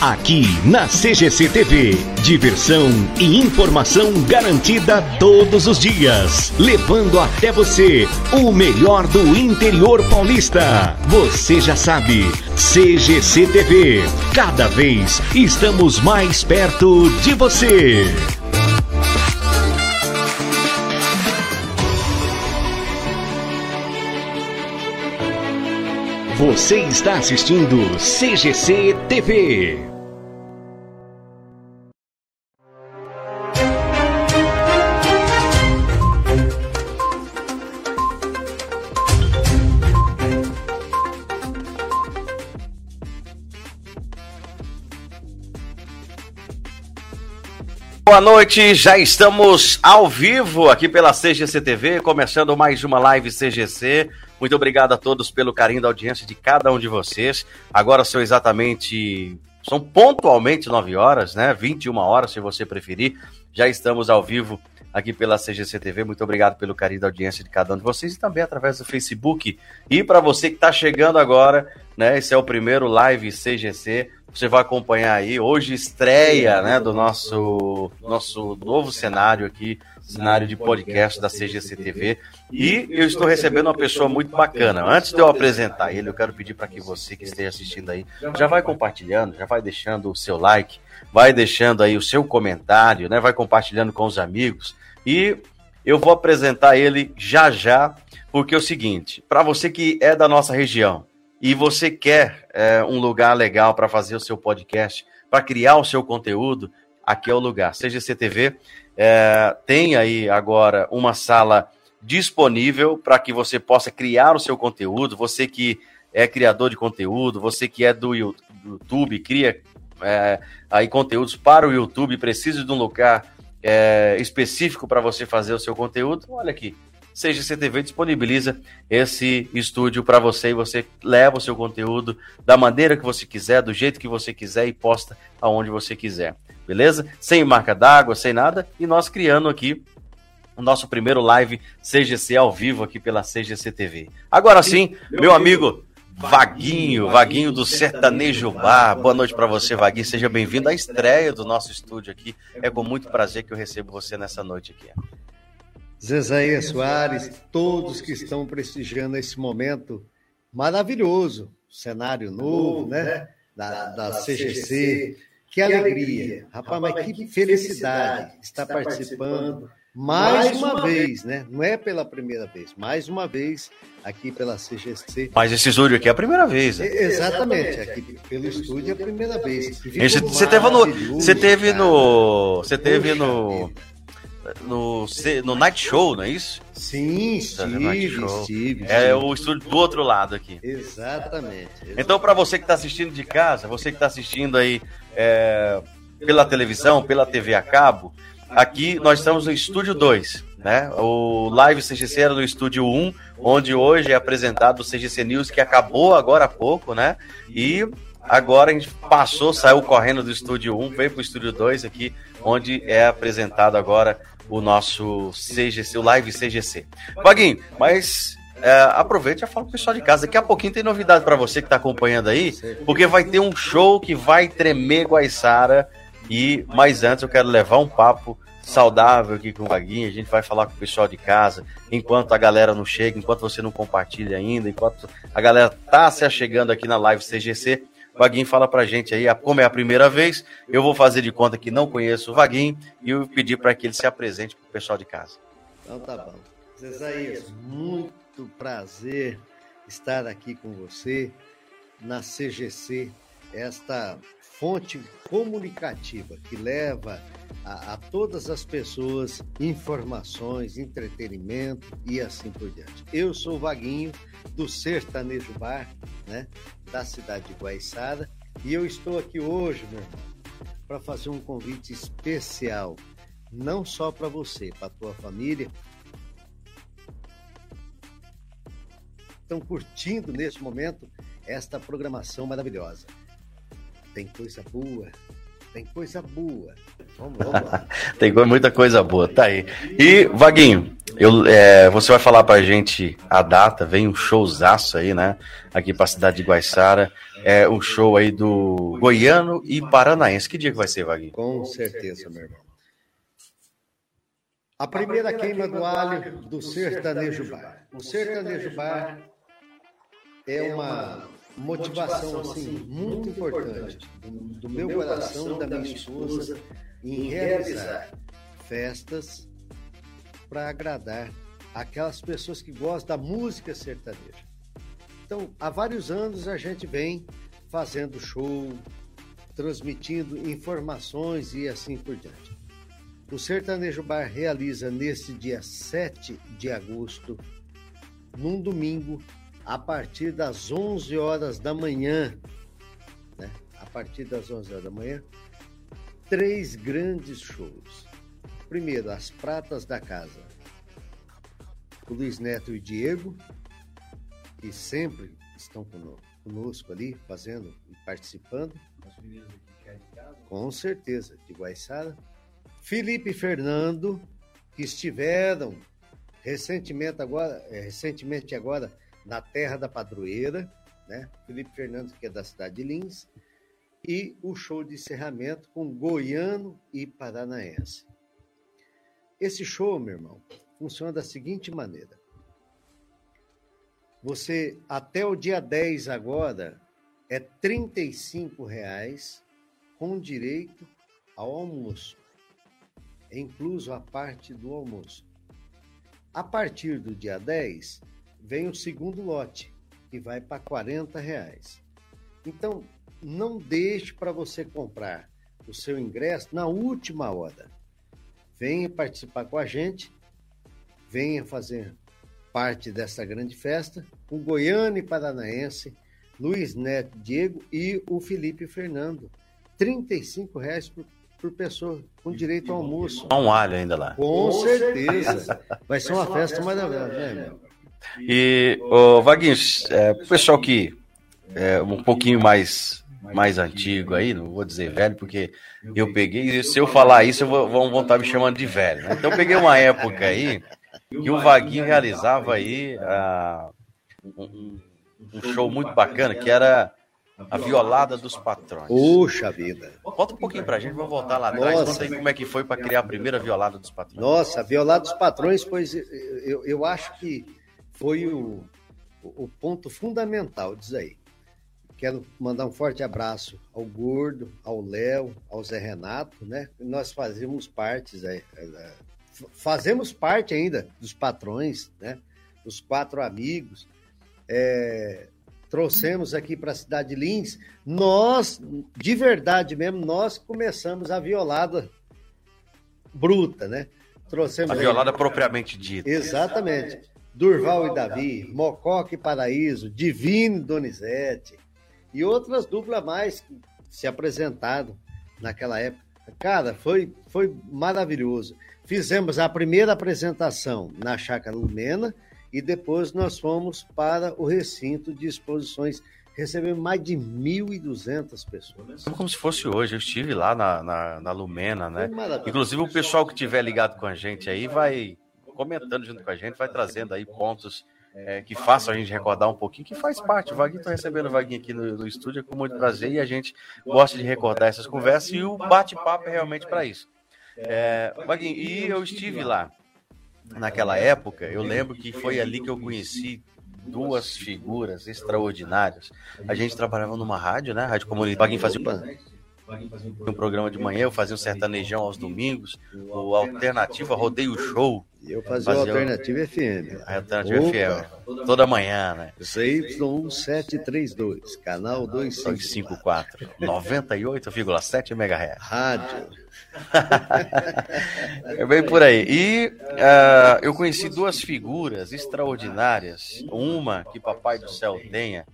Aqui na CGC TV, diversão e informação garantida todos os dias, levando até você o melhor do interior paulista. Você já sabe, CGC TV, cada vez estamos mais perto de você. Você está assistindo CGC TV. Boa noite, já estamos ao vivo aqui pela CGC TV, começando mais uma live CGC. Muito obrigado a todos pelo carinho da audiência de cada um de vocês. Agora são exatamente, são pontualmente 9 horas, né? 21 horas, se você preferir. Já estamos ao vivo aqui pela CGC TV. Muito obrigado pelo carinho da audiência de cada um de vocês e também através do Facebook. E para você que está chegando agora, né? Esse é o primeiro live CGC. Você vai acompanhar aí. Hoje estreia, né, do nosso nosso novo cenário aqui cenário de podcast da CGC TV. E eu estou recebendo uma pessoa muito bacana. Antes de eu apresentar ele, eu quero pedir para que você que esteja assistindo aí, já vai compartilhando, já vai deixando o seu like, vai deixando aí o seu comentário, né? Vai compartilhando com os amigos. E eu vou apresentar ele já já, porque é o seguinte, para você que é da nossa região e você quer é, um lugar legal para fazer o seu podcast, para criar o seu conteúdo, aqui é o lugar. CGC TV é, tem aí agora uma sala disponível para que você possa criar o seu conteúdo. Você que é criador de conteúdo, você que é do YouTube, cria é, aí conteúdos para o YouTube, precisa de um lugar é, específico para você fazer o seu conteúdo. Olha aqui, CGC TV disponibiliza esse estúdio para você e você leva o seu conteúdo da maneira que você quiser, do jeito que você quiser e posta aonde você quiser beleza? Sem marca d'água, sem nada, e nós criando aqui o nosso primeiro live CGC ao vivo aqui pela CGC TV. Agora sim, meu amigo Vaguinho, Vaguinho do Sertanejo Bar. Boa noite para você, Vaguinho. Seja bem-vindo à estreia do nosso estúdio aqui. É com muito prazer que eu recebo você nessa noite aqui. Zezaia Soares, todos que estão prestigiando esse momento maravilhoso, cenário novo, né? Da, da CGC, que alegria. Rapaz, mas que felicidade estar participando mais uma vez, né? Não é pela primeira vez, mais uma vez aqui pela CGC. Mas esse estúdio aqui é a primeira vez. Né? Exatamente, aqui pelo estúdio é a primeira vez. Você, você teve no, você teve no, você teve no no, no Night Show, não é isso? Sim, estive, estive, É o estúdio do outro lado aqui. Exatamente. exatamente. Então, para você que está assistindo de casa, você que está assistindo aí é, pela televisão, pela TV a cabo, aqui nós estamos no estúdio 2. Né? O Live CGC era no estúdio 1, onde hoje é apresentado o CGC News, que acabou agora há pouco, né? E agora a gente passou, saiu correndo do estúdio 1, veio para o estúdio 2 aqui, onde é apresentado agora o nosso CGC, o Live CGC. Vaguinho, mas é, aproveite e fala pro pessoal de casa. Daqui a pouquinho tem novidade para você que está acompanhando aí, porque vai ter um show que vai tremer Guaiçara. E mais antes eu quero levar um papo saudável aqui com o Vaguinho. A gente vai falar com o pessoal de casa, enquanto a galera não chega, enquanto você não compartilha ainda, enquanto a galera tá se achegando aqui na live CGC. Vaguinho fala pra gente aí, como é a primeira vez, eu vou fazer de conta que não conheço o Vaguinho e eu pedir para que ele se apresente pro pessoal de casa. Então tá bom. Zezaías, muito prazer estar aqui com você na CGC, esta fonte comunicativa que leva a, a, todas as pessoas informações, entretenimento e assim por diante. Eu sou o Vaguinho do Sertanejo Bar, né, da cidade de Guaiçara, e eu estou aqui hoje, meu irmão, para fazer um convite especial, não só para você, para tua família. Estão curtindo nesse momento esta programação maravilhosa. Tem coisa boa, tem coisa boa. Vamos, vamos lá. tem muita coisa boa, tá aí. E, Vaguinho, Eu, é, você vai falar pra gente a data, vem um showzaço aí, né? Aqui pra cidade de Guaiçara. É um show aí do Goiano e Paranaense. Que dia que vai ser, Vaguinho? Com certeza, meu irmão. A primeira queima do alho do Sertanejo Bar. O Sertanejo Bar é uma motivação assim, muito importante do meu coração, da minha esposa, em realizar festas para agradar aquelas pessoas que gostam da música sertaneja. Então, há vários anos a gente vem fazendo show, transmitindo informações e assim por diante. O Sertanejo Bar realiza nesse dia 7 de agosto, num domingo, a partir das 11 horas da manhã, né? A partir das 11 horas da manhã, três grandes shows. Primeiro, as Pratas da Casa. O Luiz Neto e Diego, que sempre estão conosco ali, fazendo e participando. Com certeza, de Guaiçara. Felipe e Fernando, que estiveram recentemente agora, é, recentemente agora na Terra da Padroeira, né? Felipe Fernando, que é da cidade de Lins, e o show de encerramento com goiano e paranaense. Esse show, meu irmão, funciona da seguinte maneira. Você, até o dia 10 agora, é 35 reais com direito ao almoço, incluso a parte do almoço. A partir do dia 10, vem o segundo lote, que vai para 40 reais. Então, não deixe para você comprar o seu ingresso na última hora. Venha participar com a gente, venha fazer parte dessa grande festa com Goiânia e Paranaense, Luiz Neto Diego e o Felipe Fernando. R$ reais por, por pessoa, com direito ao almoço. Um alho ainda lá. Com certeza. Vai ser uma festa maravilhosa, né, meu? E, o Vaguinho, é, o pessoal que é um pouquinho mais mais antigo aí, não vou dizer velho, porque eu peguei, se eu falar isso, eu vou, vão estar me chamando de velho. Né? Então eu peguei uma época aí que o Vaguinho realizava aí uh, um, um, show muito bacana, que era a Violada dos Patrões. Puxa vida. Volta um pouquinho pra gente, vamos voltar lá atrás, conta aí como é que foi para criar a primeira Violada dos Patrões. Nossa, a Violada dos Patrões, pois eu, eu acho que foi o, o ponto fundamental disso aí. Quero mandar um forte abraço ao Gordo, ao Léo, ao Zé Renato, né? Nós fazemos parte, é, é, fazemos parte ainda dos patrões, né? Dos quatro amigos. É, trouxemos aqui para a cidade de Lins. Nós, de verdade mesmo, nós começamos a violada bruta, né? Trouxemos a violada aí... propriamente dita. Exatamente. Durval e Davi, Mococa e Paraíso, Divino Donizete, e outras duplas mais que se apresentaram naquela época. Cara, foi, foi maravilhoso. Fizemos a primeira apresentação na Chácara Lumena e depois nós fomos para o recinto de exposições. Recebemos mais de 1.200 pessoas. Como se fosse hoje, eu estive lá na, na, na Lumena, né? Inclusive o pessoal que estiver ligado com a gente aí vai comentando junto com a gente, vai trazendo aí pontos é, que façam a gente recordar um pouquinho, que faz parte. O Vaguinho está recebendo o Vaguinho aqui no, no, estúdio com muito prazer e a gente gosta de recordar essas conversas e o bate-papo é realmente para isso. É, Vaguinho, e eu estive lá naquela época, eu lembro que foi ali que eu conheci duas figuras extraordinárias. A gente trabalhava numa rádio, né? Rádio comunitária. Vaguinho fazia um programa de manhã, eu fazia o sertanejão aos domingos, o Alternativa Rodeio Show. Eu fazia, fazia o Alternativa FM. A Alternativa FM, toda manhã, né? ZY1732, canal 254, 98,7 MHz. Rádio. é bem por aí. E uh, eu conheci duas figuras extraordinárias. Uma que Papai do Céu tenha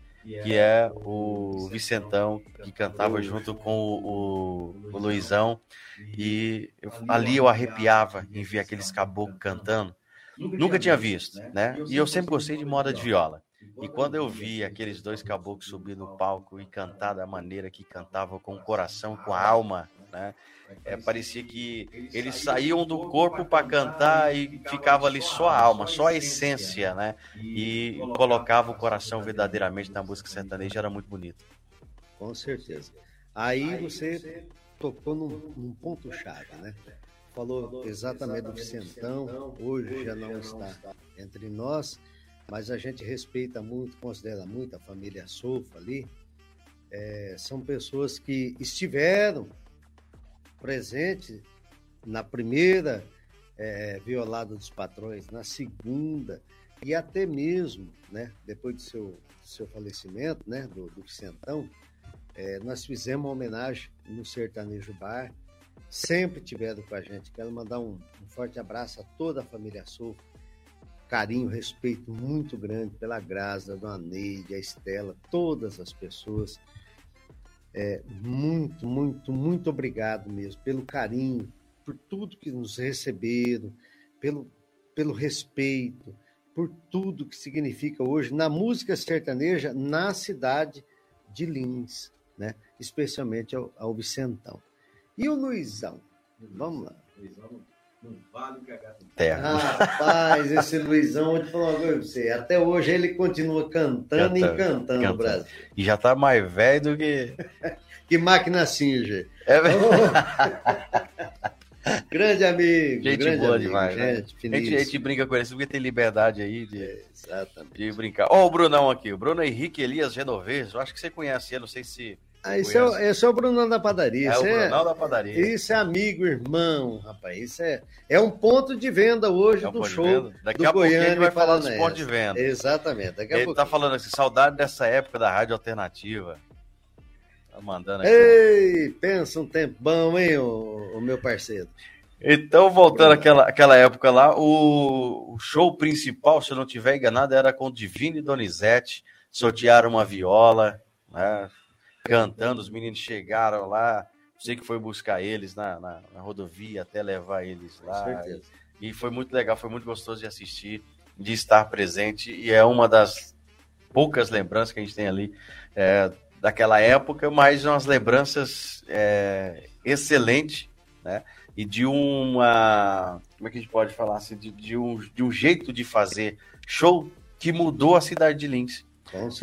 que é o Vicentão, que cantava junto com o, o, o Luizão. E eu, ali eu arrepiava em ver aqueles caboclos cantando. Nunca tinha visto, né? E eu sempre gostei de moda de viola. E quando eu vi aqueles dois caboclos subir no palco e cantar da maneira que cantavam, com o coração, com a alma né? É, parecia que eles saíam do corpo para cantar e ficava ali só a alma, só a essência, né? E colocava o coração verdadeiramente na música sertaneja, era muito bonito. Com certeza. Aí você tocou num, num ponto-chave, né? Falou exatamente do Vicentão, hoje já não está entre nós, mas a gente respeita muito, considera muito a família Sofa ali. É, são pessoas que estiveram presentes na primeira é, violada dos patrões, na segunda e até mesmo, né, depois do seu, do seu falecimento, né, do, do Vicentão, é, nós fizemos uma homenagem no Sertanejo Bar. Sempre tiveram com a gente. Quero mandar um, um forte abraço a toda a família Sul. Carinho, respeito muito grande pela Graça, a Dona Neide, a Estela, todas as pessoas. É, muito, muito, muito obrigado mesmo pelo carinho, por tudo que nos receberam, pelo, pelo respeito, por tudo que significa hoje na música sertaneja na cidade de Lins né? especialmente ao, ao Vicentão. E o Luizão? Vamos lá. Luizão não vale terra. Rapaz, esse Luizão, vou te falar uma coisa pra você. Até hoje ele continua cantando, e encantando o Brasil. E já tá mais velho do que. que máquina Singer. É verdade. Grande amigo. Gente grande boa amigo, demais. Né? Gente, né? a, gente, a gente brinca com eles porque tem liberdade aí de, é, de brincar. Ó, oh, o Brunão aqui, o Bruno Henrique Elias Genovez. Eu acho que você conhece ele, não sei se. Ah, esse, é, é o Brunão da padaria. É o é Brunão é, da padaria. Isso é amigo, irmão, rapaz. Isso é, é um ponto de venda hoje é um do show. Daqui do a pouco ele vai falar dos pontos de venda. Exatamente. Daqui a ele pouquinho. tá falando assim, saudade dessa época da rádio alternativa. Tá mandando aqui. Ei, pensa um tempo bom, hein, o, o meu parceiro. Então, voltando àquela, àquela época lá, o, o, show principal, se eu não tiver enganado, era com Divino e Donizete, sortearam uma viola, né, cantando, os meninos chegaram lá, sei que foi buscar eles na, na, na rodovia até levar eles lá. E, e, foi muito legal, foi muito gostoso de assistir, de estar presente, e é uma das poucas lembranças que a gente tem ali é, daquela época, mas umas lembranças é, excelentes, né? e de uma. Como é que a gente pode falar assim? De, de, um, de um jeito de fazer show que mudou a cidade de Lins.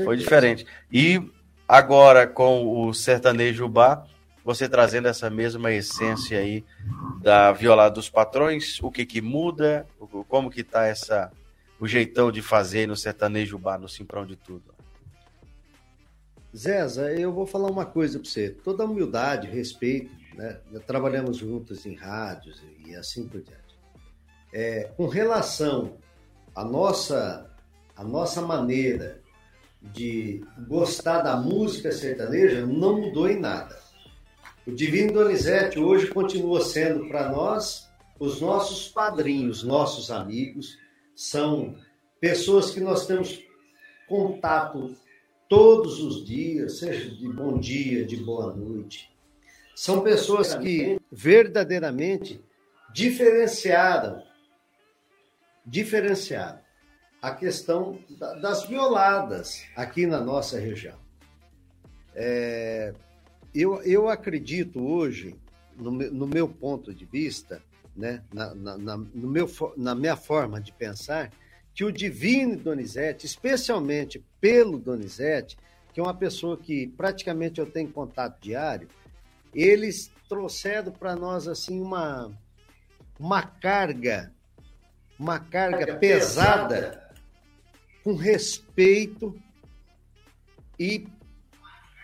Foi diferente. E agora com o sertanejo bar, você trazendo essa mesma essência aí da violada dos patrões, o que que muda, como que tá essa o jeitão de fazer no sertanejo bar, no Simprão de tudo. Zéza, eu vou falar uma coisa para você. Toda humildade, respeito, né? trabalhamos juntos em rádios e assim por diante. É, com relação à nossa, à nossa maneira de gostar da música sertaneja, não mudou em nada. O Divino Donizete hoje continua sendo para nós os nossos padrinhos, nossos amigos, são pessoas que nós temos contato todos os dias, seja de bom dia, de boa noite, são pessoas que verdadeiramente diferenciaram, diferenciaram a questão das violadas aqui na nossa região. É, eu, eu acredito hoje, no, no meu ponto de vista, né, na, na, na, no meu, na minha forma de pensar, que o Divino Donizete, especialmente pelo Donizete, que é uma pessoa que praticamente eu tenho contato diário, eles trouxeram para nós assim uma uma carga uma carga, carga pesada, pesada com respeito e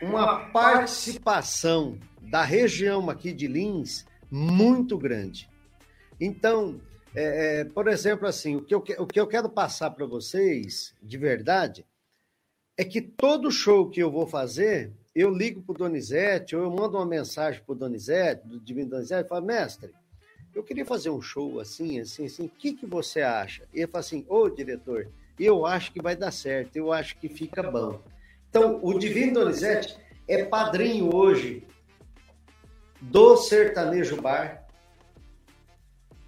uma participação da região aqui de Lins muito grande. Então, é, é, por exemplo, assim, o que eu, o que eu quero passar para vocês, de verdade, é que todo show que eu vou fazer, eu ligo para o Donizete, ou eu mando uma mensagem para o Donizete, do Divino Donizete, e falo, mestre, eu queria fazer um show assim, assim, assim, o que, que você acha? E ele fala assim, ô diretor, eu acho que vai dar certo, eu acho que fica bom. Então, o Divino Donizete é padrinho hoje do Sertanejo Bar,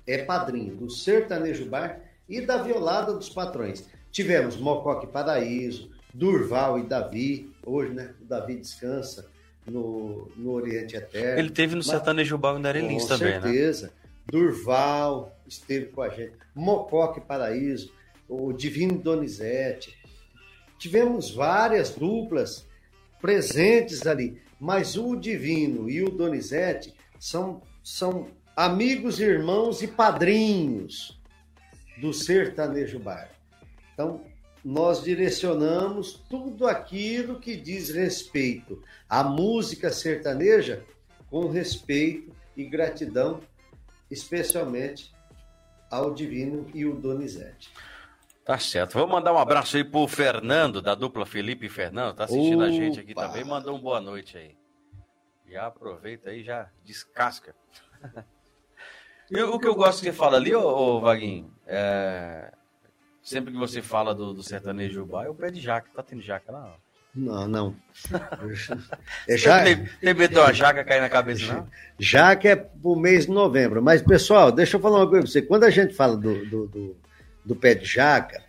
é padrinho do Sertanejo Bar e da Violada dos Patrões. Tivemos Mocoque Paraíso, Durval e Davi, hoje, né? O Davi descansa, no, no Oriente Eterno. Ele teve no Mas- Sertanejo Bal da Lins também, né? Com certeza. Durval esteve com a gente. Mocoque Paraíso, o Divino Donizete. Tivemos várias duplas presentes ali. Mas o Divino e o Donizete são, são amigos, irmãos e padrinhos do Sertanejo Bar. Então, nós direcionamos tudo aquilo que diz respeito à música sertaneja com respeito e gratidão, especialmente ao Divino e o Donizete. Tá certo. Vamos mandar um abraço aí pro Fernando, da dupla Felipe e Fernando. Tá assistindo a gente aqui Opa! também. Mandou um boa noite aí. Já aproveita aí, já descasca. E o que eu gosto que você fala ali, ô, ô Vaguinho, é... sempre que você fala do, do sertanejo bar, é o pé de jaca. Tá tendo jaca lá? Não, não. É já, Tem, tem medo de uma jaca cair na cabeça, não? já que é pro mês de novembro. Mas, pessoal, deixa eu falar uma coisa pra você. Quando a gente fala do, do, do, do pé de jaca,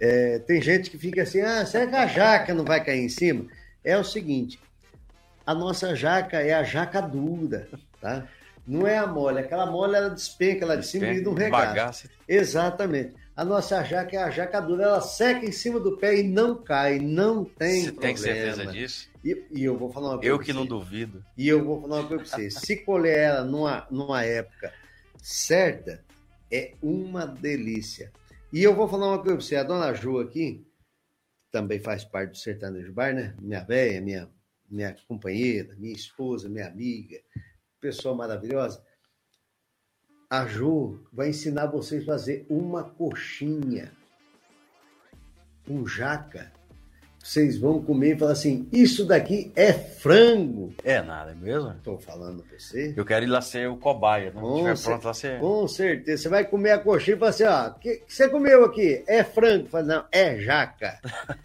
é, tem gente que fica assim, ah, será que a jaca não vai cair em cima? É o seguinte, a nossa jaca é a jaca dura, tá? Não é a mole. Aquela mole, ela despenca lá de cima e não regaça. Exatamente. A nossa jaca é a jaca dura, ela seca em cima do pé e não cai, não tem Você problema. tem certeza disso? E, e eu vou falar uma coisa Eu que não duvido. E eu vou falar uma coisa pra você. Se colher ela numa, numa época certa, é uma delícia. E eu vou falar uma coisa pra você. A dona Ju aqui, também faz parte do Sertanejo Bar, né? Minha velha, minha, minha companheira, minha esposa, minha amiga, pessoa maravilhosa. A Ju vai ensinar vocês a fazer uma coxinha com jaca. Vocês vão comer e falar assim: Isso daqui é frango. É nada, é mesmo? Estou falando pra você. Eu quero ir lá ser o cobaia. Não Com estiver cer- pronto lá ser. Com certeza. Você vai comer a coxinha e fala assim: ó, o que, que você comeu aqui? É frango? Fala, não, é jaca.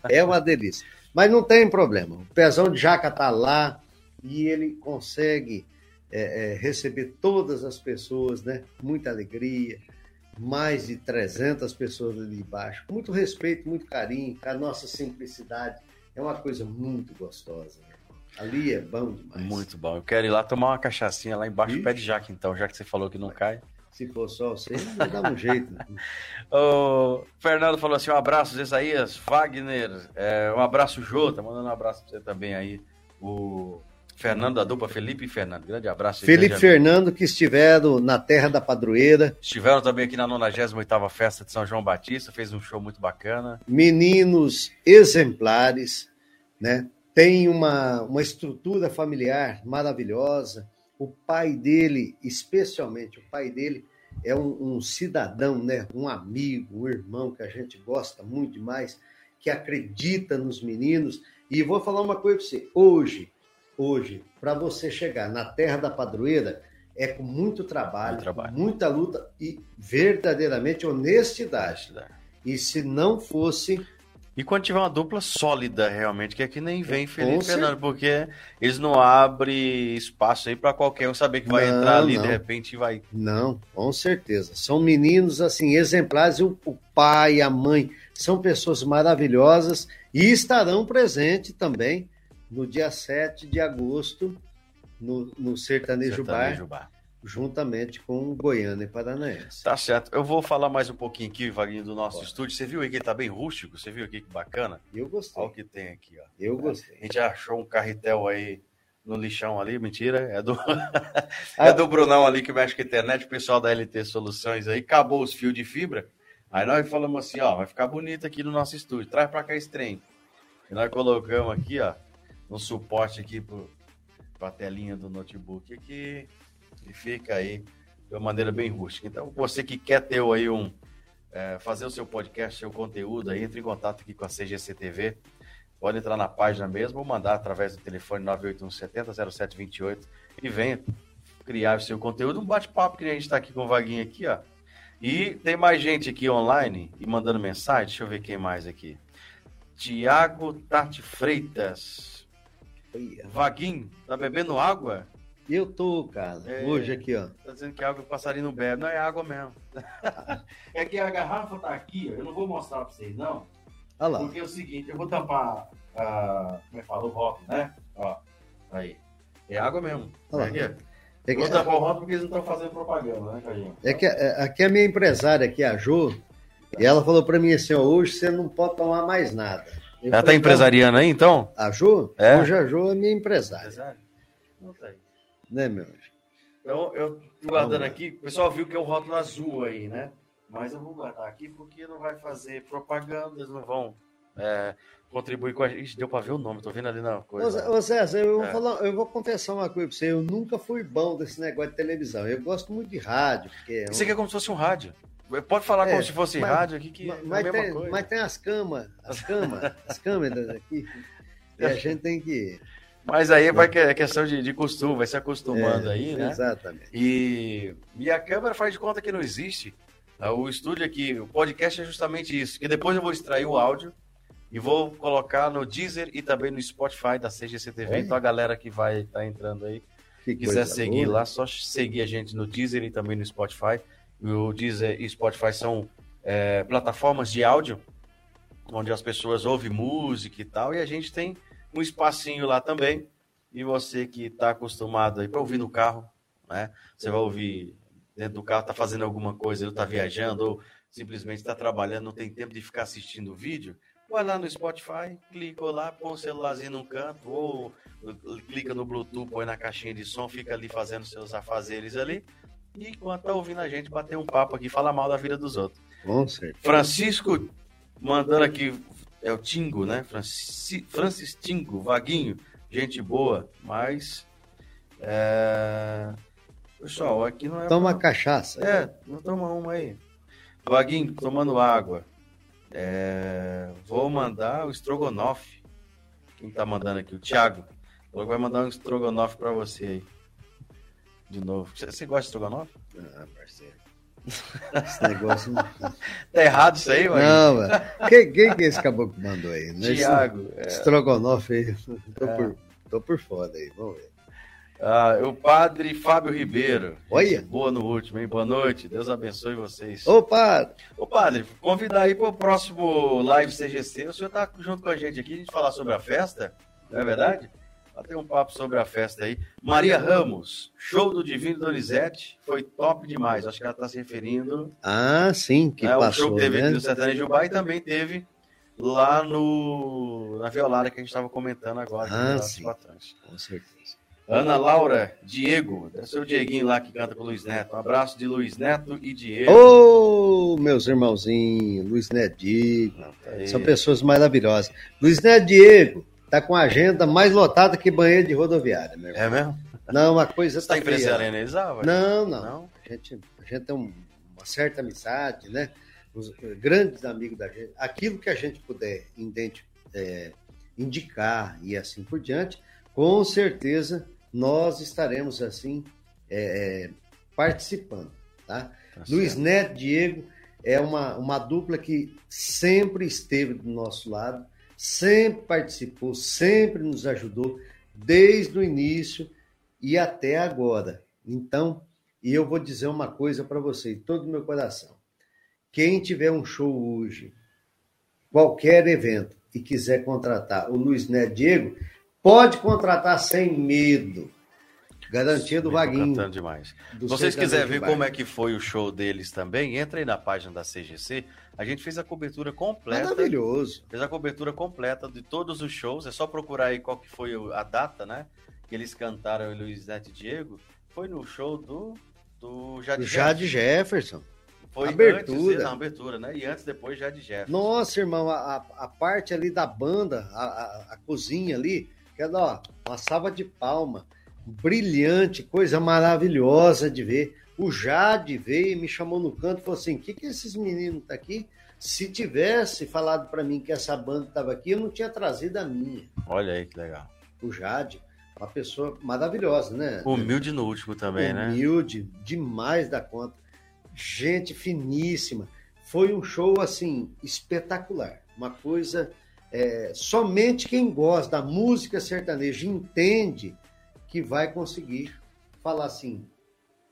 É uma delícia. Mas não tem problema. O pezão de jaca tá lá e ele consegue é, é, receber todas as pessoas, né? Muita alegria. Mais de 300 pessoas ali embaixo. Muito respeito, muito carinho, com a nossa simplicidade. É uma coisa muito gostosa. né? Ali é bom demais. Muito bom. Eu quero ir lá tomar uma cachaçinha lá embaixo do pé de jaca, então, já que você falou que não cai. Se for só você, não dá um jeito. O Fernando falou assim: um abraço, Isaías, Wagner, é, um abraço, Jô, tá mandando um abraço pra você também aí. O Fernando da dupla, Felipe e Fernando. Grande abraço. Felipe amigo. Fernando, que estiveram na Terra da Padroeira, Estiveram também aqui na 98 Festa de São João Batista, fez um show muito bacana. meninos exemplares, né? Tem uma, uma estrutura familiar maravilhosa. O pai dele, especialmente, o pai dele é um, um cidadão, né? Um amigo, um irmão que a gente gosta muito demais, que acredita nos meninos. E vou falar uma coisa para você. Hoje, hoje, para você chegar na Terra da Padroeira, é com muito trabalho, Muito trabalho. muita luta e verdadeiramente honestidade. E se não fosse E quando tiver uma dupla sólida, realmente, que aqui nem vem Felipe Fernando, porque eles não abrem espaço aí para qualquer um saber que vai Não, entrar ali, não. de repente vai. Não, com certeza. São meninos assim exemplares. O, o pai, a mãe são pessoas maravilhosas e estarão presentes também no dia 7 de agosto no, no Sertanejo, Sertanejo Bar, Bar. juntamente com Goiânia e Paranaense. Tá certo. Eu vou falar mais um pouquinho aqui, Vaguinho, do nosso Pode. estúdio. Você viu aí que ele tá bem rústico? Você viu aqui que bacana? Eu gostei. Olha o que tem aqui, ó. Eu A gostei. gente achou um carretel aí no lixão ali, mentira, é do, é do Brunão ali que mexe com a internet, o pessoal da LT Soluções aí, acabou os fios de fibra, aí nós falamos assim, ó, vai ficar bonito aqui no nosso estúdio, traz pra cá esse trem. E nós colocamos aqui, ó, um suporte aqui pro, pra telinha do notebook aqui, e fica aí de uma maneira bem rústica. Então, você que quer ter aí um, é, fazer o seu podcast, seu conteúdo aí, entre em contato aqui com a CGC TV, Pode entrar na página mesmo ou mandar através do telefone 981700728 e venha criar o seu conteúdo. Um bate-papo que a gente está aqui com o Vaguinho aqui, ó. E tem mais gente aqui online e mandando mensagem. Deixa eu ver quem mais aqui. Tiago Tati Freitas. Vaguinho, tá bebendo água? Eu tô, cara, É. hoje aqui, ó. Tá dizendo que água o passarinho não bebe. Não é água mesmo. é que a garrafa tá aqui, ó. Eu não vou mostrar pra vocês, não. Olha lá. Porque é o seguinte, eu vou tampar, ah, como é que fala, o rótulo, né? Ó, Aí. É água mesmo. Olha lá. Aqui, ó. É que, Vou tapar o rótulo porque eles não estão fazendo propaganda, né, Cadinho? é que é, aqui a minha empresária, aqui, a Jo, e ela falou para mim assim: ó, hoje você não pode tomar mais nada. Eu Ela tá falei, empresariando aí, então? "Não, A Jo? É? Hoje a Jo é minha empresária, Empresário? Não tá aí. né, meu anjo? Então, eu tô guardando aqui. O pessoal viu que é o rótulo azul aí, né? Mas eu vou guardar aqui porque não vai fazer propaganda, eles não vão é, contribuir com a gente. Ixi, deu pra ver o nome, tô vendo ali na coisa. Ô César, eu, vou É. falar, eu vou confessar uma coisa pra você. Eu nunca fui bom desse negócio de televisão. Eu gosto muito de rádio, porque é Isso aqui é como se fosse um rádio. Pode falar É, como se fosse mas- rádio aqui, que mas, é a mas mesma tem, coisa. mas tem as camas, as camas, as câmeras aqui. E a gente tem que. Mas aí vai que é questão de, de costume, vai se acostumando é, aí, né? Exatamente. E, e a câmera faz de conta que não existe. Ah, O estúdio aqui, o podcast é justamente isso. Que depois eu vou extrair o áudio e vou colocar no Deezer e também no Spotify da CGCTV. É? Então a galera que vai estar entrando aí, Que quiser seguir boa. lá, só seguir a gente no Deezer e também no Spotify. O Deezer e Spotify são é, plataformas de áudio onde as pessoas ouvem música e tal, e a gente tem um espacinho lá também. E você que está acostumado aí para ouvir no carro, né? Você vai ouvir dentro do carro, está fazendo alguma coisa, ele está viajando ou simplesmente está trabalhando, não tem tempo de ficar assistindo o vídeo. Vai lá no Spotify, clica lá, põe o celularzinho num canto, ou clica no Bluetooth, põe na caixinha de som, fica ali fazendo seus afazeres ali. E enquanto tá ouvindo a gente bater um papo aqui, falar mal da vida dos outros. Com certeza. Francisco mandando aqui, é o Tingo, né? Franci, Francis Tingo, Vaguinho, gente boa, mas. É... Pessoal, aqui não é. Toma pra- cachaça. É, não toma uma aí. Vaguinho, tomando água. É, Vou mandar o estrogonofe. Quem tá mandando aqui? O Thiago. Falou que vai mandar um estrogonofe pra você aí. De novo. Você, gosta de estrogonofe? Ah, parceiro. Esse negócio. não- Tá errado isso aí, Vaguinho? Não, velho. Quem, quem que é esse caboclo que mandou aí? É esse- é. Estrogonofe aí. Tô, É. por, tô por foda aí, vamos ver. Ah, o padre Fábio Ribeiro. Olha. Boa no último, hein? Boa noite. Deus abençoe vocês. Opa! Ô, padre, convidar aí para o próximo Live CGC. O senhor tá junto com a gente aqui, a gente falar sobre a festa, não é verdade? Bater um papo sobre a festa aí. Maria Ramos, show do Divino Donizete, foi top demais. Acho que ela está se referindo Ah, sim, que ao passou, show que teve né? aqui no Sertanejo Bar e também teve lá no na Violada que a gente estava comentando agora. Ah, sim. Com certeza. Ana Laura, Diego, deve ser o Dieguinho lá que canta com o Luiz Neto. Um abraço de Luiz Neto e Diego. Ô, meus irmãozinhos, Luiz Neto Diego, aí. são pessoas maravilhosas. Luiz Neto Diego tá com a agenda mais lotada que banheiro de rodoviária, meu irmão. É mesmo? Não, uma coisa Você está tá empresariando eles, ah, vai? Não, não. Não? A gente, a gente tem um- uma certa amizade, né? Os grandes amigos da gente. Aquilo que a gente puder eh, indicar e assim por diante, com certeza nós estaremos assim eh, eh, participando, tá? Tá Luiz. Neto Diego é uma, uma dupla que sempre esteve do nosso lado, sempre participou, sempre nos ajudou, desde o início e até agora. Então, e eu vou dizer uma coisa para você, todo o meu coração. Quem tiver um show hoje, qualquer evento, e quiser contratar o Luiz Neto Diego, pode contratar sem medo. Garantia do Sim, Vaguinho. Cantando demais. Se vocês quiserem ver como é que foi o show deles também, entra aí na página da CGC. A gente fez a cobertura completa. Maravilhoso. Fez a cobertura completa de todos os shows. É só procurar aí qual que foi a data, né? Que eles cantaram o Luiz Neto e Diego. Foi no show do, do Jade Jade Jefferson. Jefferson. Foi abertura. Antes, não, abertura, né? E antes, depois, Jade Jefferson. Nossa, irmão, a, a- parte ali da banda, a, a- a cozinha ali, que é ó, uma salva de palma, brilhante, coisa maravilhosa de ver. O Jade veio e me chamou no canto e falou assim: o que, que esses meninos tá aqui? Se tivesse falado para mim que essa banda estava aqui, eu não tinha trazido a minha. Olha aí que legal. O Jade, uma pessoa maravilhosa, né? Humilde no último também, né? humilde, demais da conta. Gente finíssima. Foi um show assim espetacular. Uma coisa é, somente quem gosta da música sertaneja entende que vai conseguir falar assim.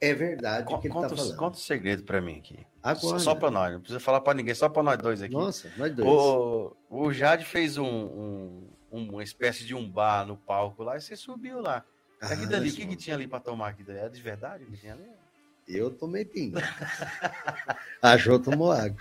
É verdade o Con- que ele Conta, está falando. conta o segredo pra mim aqui. Agora. Só pra nós, não precisa falar pra ninguém, só pra nós dois aqui. Nossa, nós dois. O, o Jade fez um, um, uma espécie de um bar no palco lá e você subiu lá. Ah, aqui dali, o que, que tinha ali para tomar aqui dali? Era de verdade que tinha ali? Eu tomei pinga. a Jô tomou água.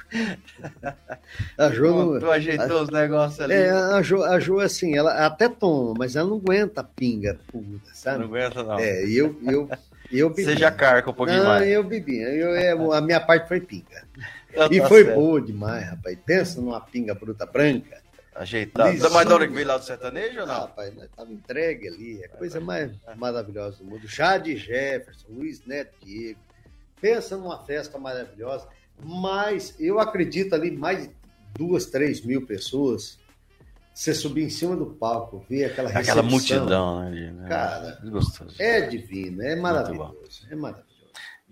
A Jô. Tu, tu ajeitou a, os negócios ali. É, a Jô, a Jô, assim, ela até toma, mas ela não aguenta pinga pura, sabe? Não aguenta, não. É, e eu, eu, eu bebi. Já carca um pouquinho não, mais. eu bebi. Eu, eu, a minha parte foi pinga. Então, e tá foi certo. boa demais, rapaz. Pensa numa pinga bruta branca. Ajeitado. Lisinho. Mas da hora que veio lá do sertanejo ou não? Ah, rapaz, nós tava entregue ali. É a coisa mais maravilhosa do mundo. Jade Jefferson, Luiz Neto Diego. Pensa numa festa maravilhosa. Mas eu acredito ali mais de duas, três mil pessoas. Você subir em cima do palco, ver aquela recepção. Aquela multidão, né? Cara, é, é divino, é maravilhoso. É maravilhoso.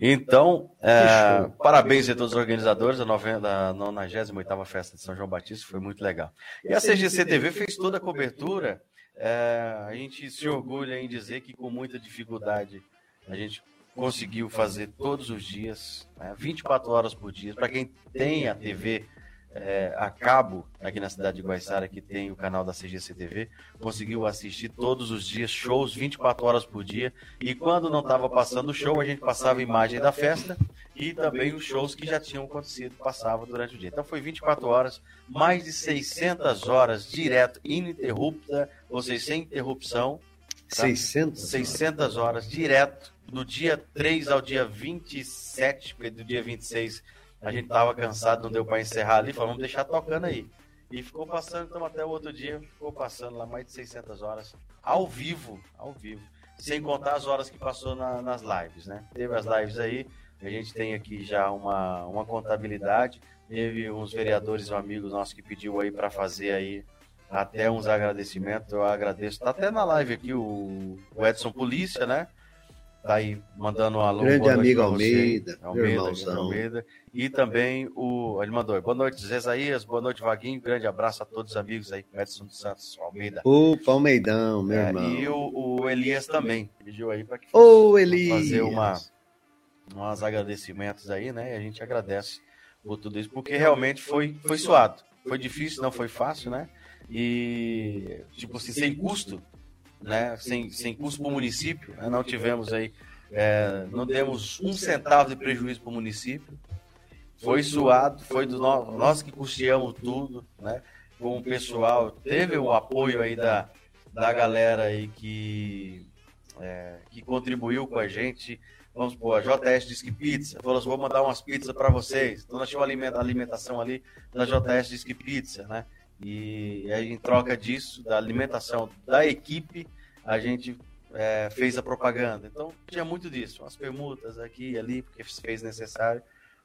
Então, é, parabéns a todos os organizadores da, 98ª Festa de São João Batista, foi muito legal. E a CGC TV fez toda a cobertura, é, a gente se orgulha em dizer que com muita dificuldade a gente conseguiu fazer todos os dias, né, 24 horas por dia. Para quem tem a TV é, a cabo aqui na cidade de Guaiçara, que tem o canal da CGC TV, conseguiu assistir todos os dias shows 24 horas por dia. E quando não estava passando o show, a gente passava a imagem da festa e também os shows que já tinham acontecido, passava durante o dia. Então foi 24 horas, mais de 600 horas direto, ininterrupta, ou seja, sem interrupção. Tá? 600? 600 horas direto, do dia 3 ao dia 27, porque do dia 26 a gente tava cansado, não deu para encerrar ali, falamos, deixar tocando aí. E ficou passando, então até o outro dia, ficou passando lá mais de 600 horas, ao vivo, ao vivo. Sem contar as horas que passou na, nas lives, né? Teve as lives aí, a gente tem aqui já uma, uma contabilidade, teve uns vereadores, um amigos nossos que pediu aí para fazer aí até uns agradecimentos, eu agradeço. Tá até na live aqui o, o Edson Polícia, né? Tá aí mandando um alô. Grande amigo Almeida, Almeida, Almeida. E também o. Ele mandou. Boa noite, Zezaías. Boa noite, Vaguinho. Grande abraço a todos os amigos aí, Edson dos Santos Almeida. O Palmeidão, meu é, irmão. E o, o, Elias também. Pediu aí para que Ô, Elias. fazer uma, uns agradecimentos aí, né? E a gente agradece por tudo isso, porque realmente foi, foi suado. Foi difícil, não foi fácil, né? E, tipo assim, sem custo, né? Sem, sem custo para o município, né? não tivemos aí, é, não demos um centavo de prejuízo para o município. Foi suado, foi do nós, nós que custeamos tudo, né? Com o pessoal, teve o apoio aí da, da galera aí que, é, que contribuiu com a gente. Vamos pôr, a JS Disque Pizza, falou assim, vou mandar umas pizzas para vocês. Então nós tínhamos alimentação ali da JS Disque Pizza, né? E aí, em troca disso, da alimentação da equipe, a gente é, fez a propaganda. Então, tinha muito disso, umas permutas aqui e ali, porque fez necessário,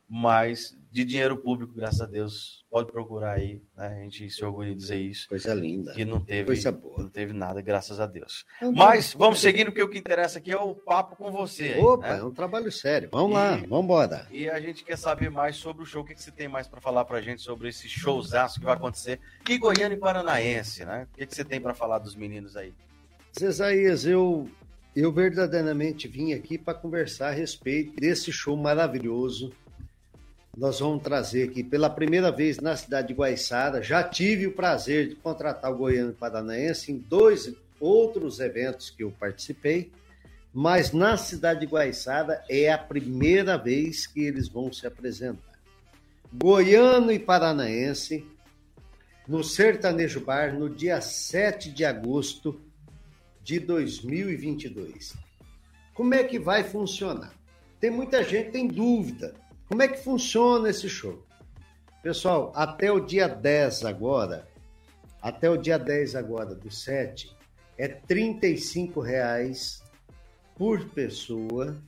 mas de dinheiro público, graças a Deus, pode procurar aí, né? A gente se orgulha de dizer isso. Coisa linda. Que não teve, Coisa boa. não teve nada, graças a Deus. É mas vamos seguindo, porque o que interessa aqui é o papo com você. Aí, Opa, né? é um trabalho sério. Vamos e, lá, vamos embora. E a gente quer saber mais sobre o show. O que, que você tem mais para falar para a gente sobre esse showzaço que vai acontecer em Goiânia e Paranaense, né? O que, que você tem para falar dos meninos aí? Cesaías, eu, eu verdadeiramente vim aqui para conversar a respeito desse show maravilhoso nós vamos trazer aqui pela primeira vez na cidade de Guaiçara. Já tive o prazer de contratar o Goiano Paranaense em dois outros eventos que eu participei, mas na cidade de Guaiçara é a primeira vez que eles vão se apresentar. Goiano e Paranaense no Sertanejo Bar no dia 7 de agosto de 2022. Como é que vai funcionar? Tem muita gente que tem dúvida como é que funciona esse show? Pessoal, até o dia 10 agora, até o dia 10 agora do 7, é R$ reais por pessoa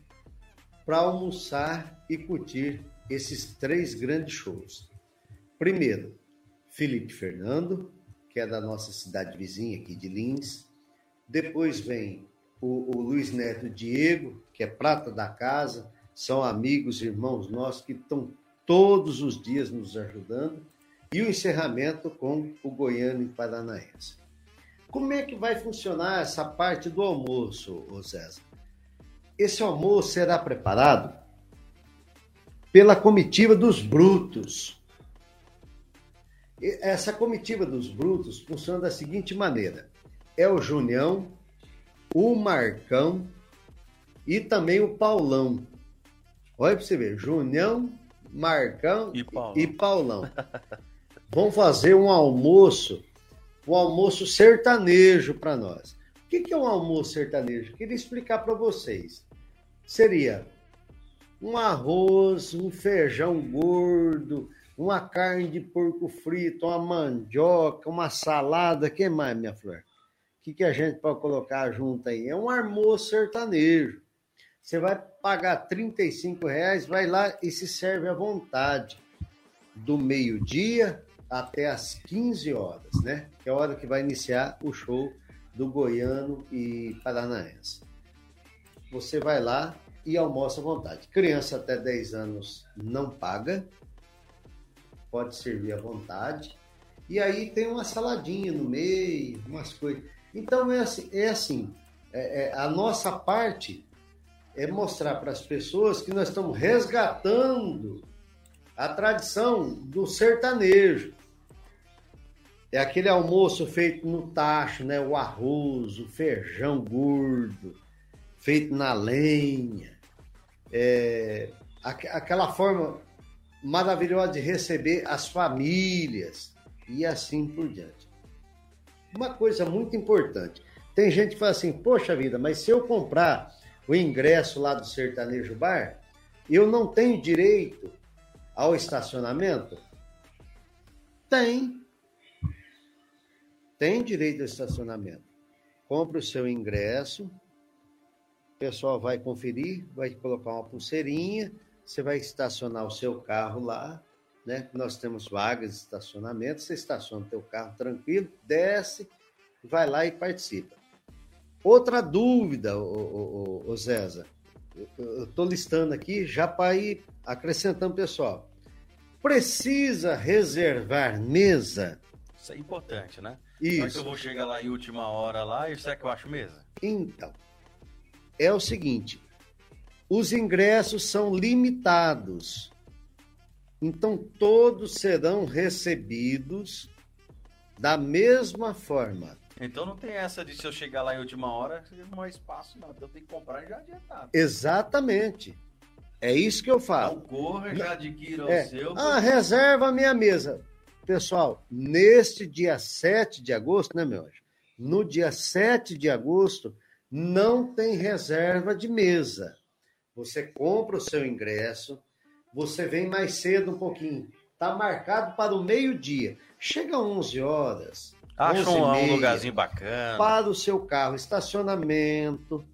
para almoçar e curtir esses três grandes shows. Primeiro, Felipe Fernando, que é da nossa cidade vizinha aqui de Lins. Depois vem o, o Luiz Neto Diego, que é prata da casa são amigos, irmãos nossos que estão todos os dias nos ajudando, e o encerramento com o Goiano e Paranaense. Como é que vai funcionar essa parte do almoço, César? Esse almoço será preparado pela comitiva dos brutos. Essa comitiva dos brutos funciona da seguinte maneira: é o Junião, o Marcão e também o Paulão. Olha para você ver, Junião, Marcão e Paulão. E Paulão. Vão fazer um almoço, um almoço sertanejo para nós. O que é um almoço sertanejo? Queria explicar para vocês. Seria um arroz, um feijão gordo, uma carne de porco frito, uma mandioca, uma salada, que mais, minha flor? O que, que a gente pode colocar junto aí? É um almoço sertanejo. Você vai pagar 35 reais, vai lá e se serve à vontade. Do meio-dia até as 15 horas, né? Que é a hora que vai iniciar o show do Goiano e Paranaense. Você vai lá e almoça à vontade. Criança até 10 anos não paga, pode servir à vontade. E aí tem uma saladinha no meio, umas coisas. Então é assim, é assim é, é, a nossa parte é mostrar para as pessoas que nós estamos resgatando a tradição do sertanejo. É aquele almoço feito no tacho, né? O arroz, o feijão gordo, feito na lenha. É, aquela forma maravilhosa de receber as famílias e assim por diante. Uma coisa muito importante. Tem gente que fala assim, poxa vida, mas se eu comprar o ingresso lá do Sertanejo Bar, eu não tenho direito ao estacionamento? Tem. Tem direito ao estacionamento. Compre o seu ingresso, o pessoal vai conferir, vai colocar uma pulseirinha, você vai estacionar o seu carro lá, né? Nós temos vagas de estacionamento, você estaciona o teu carro tranquilo, desce, vai lá e participa. Outra dúvida, o, o, eu estou listando aqui já para ir acrescentando pessoal. Precisa reservar mesa? Isso é importante, né? Isso. Mas eu vou chegar lá em última hora lá e será que eu acho mesa? Então, é o seguinte, os ingressos são limitados. Então, todos serão recebidos da mesma forma. Então não tem essa de se eu chegar lá em última hora, não há espaço, não. Então tem que comprar já adiantado. Exatamente. É isso que eu falo. Então corra, já adquira é. o seu. Ah, reserva a minha mesa. Pessoal, neste dia 7 de agosto, né, meu anjo? No dia 7 de agosto, não tem reserva de mesa. Você compra o seu ingresso, você vem mais cedo um pouquinho. Está marcado para o meio-dia. Chega às 11 horas. Acha um, um lugarzinho bacana. Para o seu carro, estacionamento.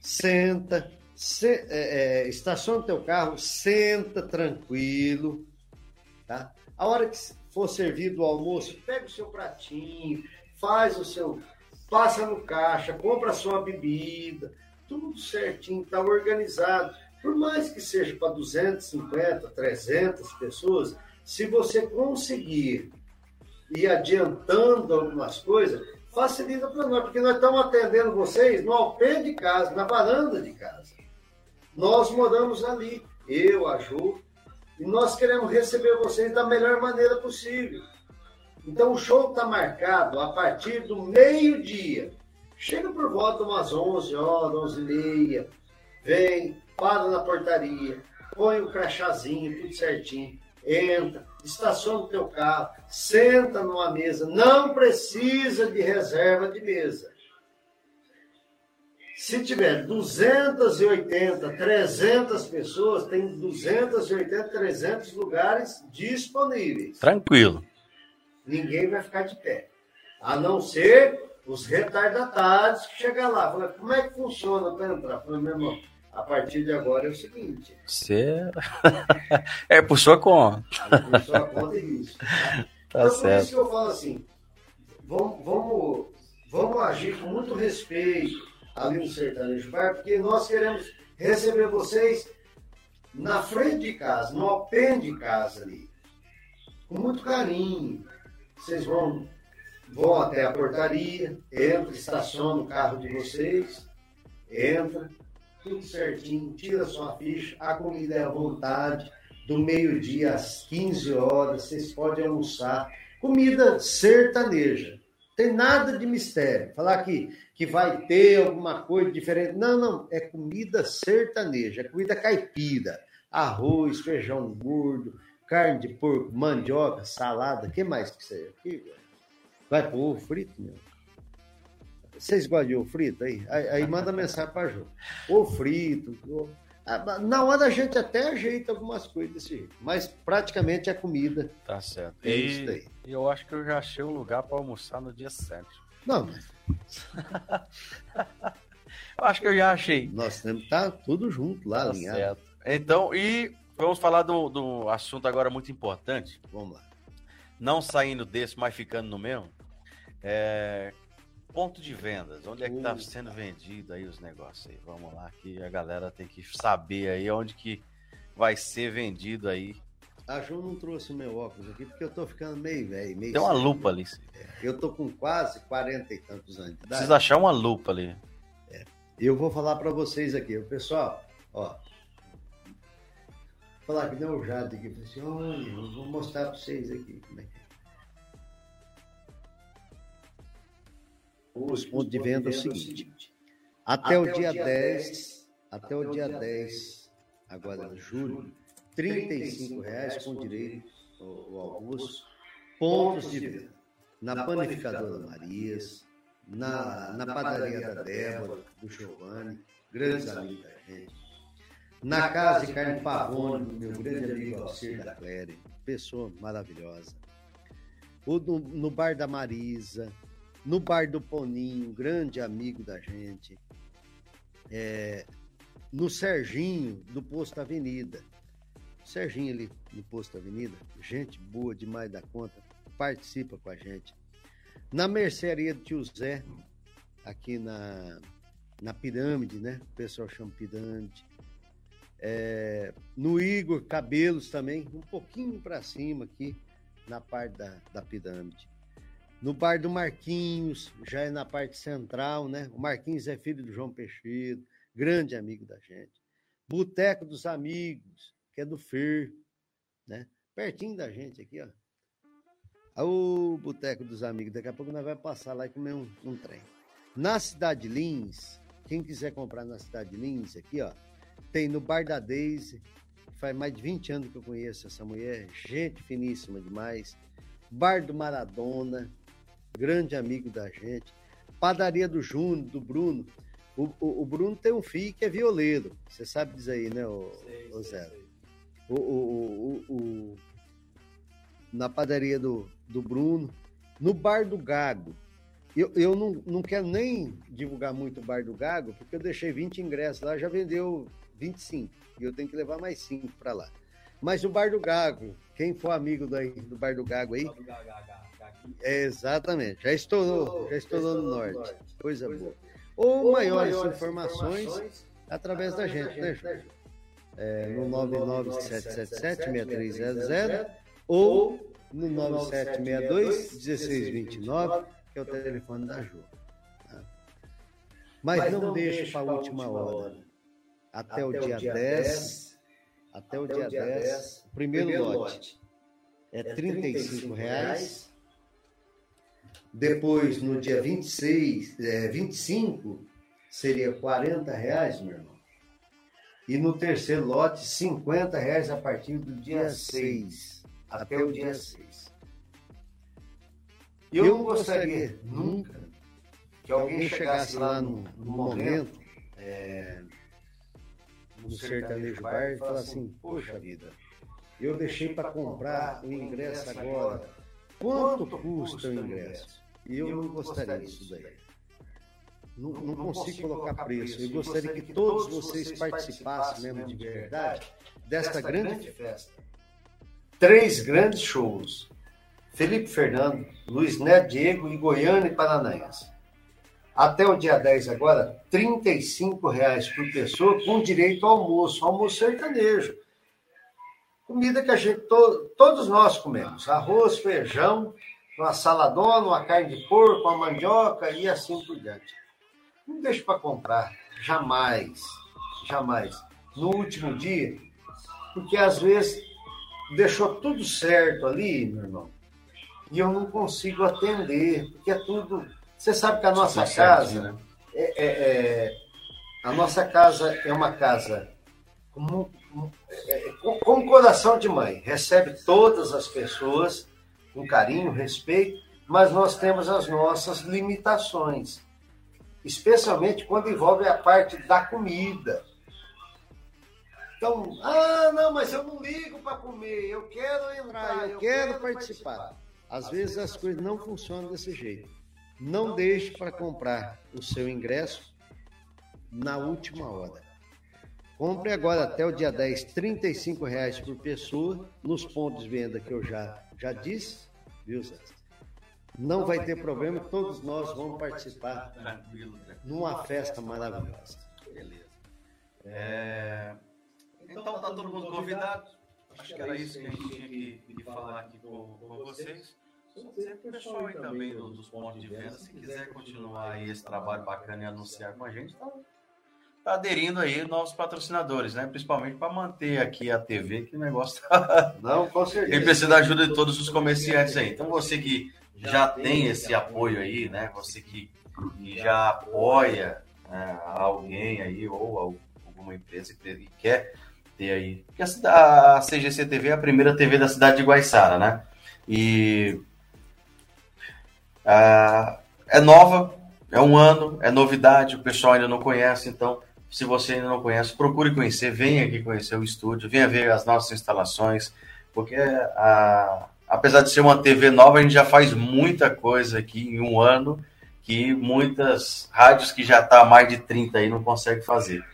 Senta. Se, é, é, estaciona o teu carro, senta tranquilo. Tá? A hora que for servido o almoço, pega o seu pratinho, faz o seu. Passa no caixa, compra a sua bebida tudo certinho, está organizado. Por mais que seja para 250, 300 pessoas, se você conseguir ir adiantando algumas coisas, facilita para nós, porque nós estamos atendendo vocês no alpé de casa, na varanda de casa. Nós moramos ali, eu, a Ju, e nós queremos receber vocês da melhor maneira possível. Então o show está marcado a partir do meio-dia. Chega por volta umas 11 horas, 11 e meia, vem, para na portaria, põe o crachazinho, tudo certinho, entra, estaciona o teu carro, senta numa mesa, não precisa de reserva de mesa. Se tiver 280, 300 pessoas, tem 280, 300 lugares disponíveis. Tranquilo. Ninguém vai ficar de pé. A não ser os retardatários que chegam lá. Como é que funciona para entrar? Falei, meu irmão, a partir de agora é o seguinte. Você... é por sua conta. É por sua conta e isso. Tá então, certo. por isso que eu falo assim, vamos, vamos, vamos agir com muito respeito ali no Sertanejo Bar, porque nós queremos receber vocês na frente de casa, no alpém de casa ali. Com muito carinho. Vocês vão vão até a portaria, entra, estaciona o carro de vocês, entra, tudo certinho, tira sua ficha, a comida é à vontade, do meio-dia às 15 horas, vocês podem almoçar. Comida sertaneja. Tem nada de mistério. Falar que, que vai ter alguma coisa diferente. Não, não. É comida sertaneja, é comida caipira. Arroz, feijão gordo, carne de porco, mandioca, salada. Que mais que aqui? Vai pôr ovo frito, meu? Vocês gostam de ovo frito aí? Aí, aí manda mensagem para Jô. Ovo frito. Ovo... Na hora a gente até ajeita algumas coisas desse jeito, mas praticamente é comida. Tá certo. É e isso daí. eu acho que eu já achei um lugar para almoçar no dia 7. Não, mas. eu acho que eu já achei. Nós temos que estar tá tudo junto lá, tá alinhado. Certo. Então, e vamos falar do, do assunto agora muito importante. Vamos lá. Não saindo desse, mas ficando no mesmo. É, ponto de vendas, onde é que está sendo vendido aí os negócios aí? Vamos lá, que a galera tem que saber aí onde que vai ser vendido aí. A Ju não trouxe meu óculos aqui porque eu tô ficando meio velho, meio Tem uma lupa ali. É, eu tô com quase 40 e tantos anos. Precisa achar uma lupa ali. É. Eu vou falar para vocês aqui, pessoal, ó. Vou falar que não o Jade aqui, assim, olha, eu vou mostrar para vocês aqui como é que é. Os pontos de venda é o seguinte. Até, o dia 10, até o dia 10, agora de julho, R$ reais com direito ao almoço, pontos de venda. Na panificadora Marias, na, na padaria da Débora, do Giovanni, grandes amigos da gente. Na casa de carne Pavone, meu grande amigo Alcir da Cléria, pessoa maravilhosa. O, no, no bar da Marisa, no Bar do Poninho, grande amigo da gente, é, no Serginho, do Posto Avenida. Serginho ali no Posto Avenida, gente boa demais da conta, participa com a gente. Na mercearia do Tio Zé, aqui na, na Pirâmide, né? O pessoal chama Pirâmide. É, no Igor Cabelos também, um pouquinho para cima aqui, na parte da, da Pirâmide. No bar do Marquinhos, já é na parte central, né? O Marquinhos é filho do João Peixeiro, grande amigo da gente. Boteco dos Amigos, que é do Fer, né? Pertinho da gente aqui, ó. O Boteco dos Amigos, daqui a pouco nós vamos passar lá e comer um, um trem. Na Cidade Lins, quem quiser comprar na Cidade Lins, aqui, ó, tem no Bar da Daisy, faz mais de 20 anos que eu conheço essa mulher, gente finíssima demais. Bar do Maradona, grande amigo da gente. Padaria do Júnior, do Bruno. O, o, o, Bruno tem um filho que é violeiro. Você sabe disso aí, né, o, sei, o Zé? Sei. O, o, o, na padaria do, do Bruno. No Bar do Gago. Eu, eu não, não quero nem divulgar muito o Bar do Gago, porque eu deixei 20 ingressos lá, já vendeu 25. E eu tenho que levar mais 5 para lá. Mas o Bar do Gago, quem for amigo do, do Bar do Gago aí. É, exatamente, já estourou, já estourou no norte. Coisa boa. Ou maiores informações através da gente, né, Ju? É, no 99777-6300 ou no 9762-1629, que é o telefone da Ju. Tá? Mas não deixe para a última hora. Até o dia 10, até o dia 10, o primeiro lote. é 35 reais depois, no dia 26, é, 25, seria 40 reais, meu irmão. E no terceiro lote, 50 reais a partir do dia 6, até o dia 6. Eu não gostaria nunca que alguém chegasse lá no, no momento, é, no sertanejo bar, e falasse assim, poxa vida, eu deixei para comprar o ingresso agora. Quanto custa o ingresso? Eu não gostaria disso daí. Não, não consigo colocar preço. Eu gostaria que todos vocês participassem mesmo de verdade desta grande festa. Três grandes shows. Felipe Fernando, Luiz Neto Diego e Goiânia e Paranaense. Até o dia 10 agora, R$ reais por pessoa com direito ao almoço, almoço sertanejo. Comida que a gente, to, todos nós comemos. Arroz, feijão, uma saladona, uma carne de porco, uma mandioca e assim por diante. Não deixe para comprar, jamais, jamais. No último dia, porque às vezes deixou tudo certo ali, meu irmão, e eu não consigo atender, porque é tudo. Você sabe que a nossa casa. Né? É, é, é, a nossa casa é uma casa com, é, com, com coração de mãe. Recebe todas as pessoas com carinho, respeito, mas nós temos as nossas limitações. Especialmente quando envolve a parte da comida. Então, ah, não, mas eu não ligo para comer, eu quero entrar, eu, eu quero, quero participar. participar. Às vezes as coisas não funcionam desse jeito. Não deixe para comprar o seu ingresso na última hora. Compre agora até o dia 10, R$ reais por pessoa, nos pontos de venda que eu já, já disse, viu, Zé? Não vai ter problema, todos nós vamos participar numa festa maravilhosa. Beleza. É... Então tá todo mundo convidado. Acho que era isso que a gente tinha que, que falar aqui com, com vocês. o pessoal aí também do, dos pontos de venda, se quiser continuar aí esse trabalho bacana e anunciar com a gente, tá, tá aderindo aí novos patrocinadores, né? Principalmente para manter aqui a TV, que o negócio tá. Não, com certeza. Ele precisa da ajuda de todos os comerciantes aí. Então você que já tem esse apoio aí, né? Você que, já apoia né, alguém aí ou alguma empresa que quer ter aí. Porque a, a CGC TV é a primeira TV da cidade de Guaiçara, né? E a, é nova, é um ano, é novidade, o pessoal ainda não conhece, então se você ainda não conhece, procure conhecer, venha aqui conhecer o estúdio, venha ver as nossas instalações, porque a, apesar de ser uma TV nova, a gente já faz muita coisa aqui em um ano que muitas rádios que já está há mais de 30 aí não conseguem fazer.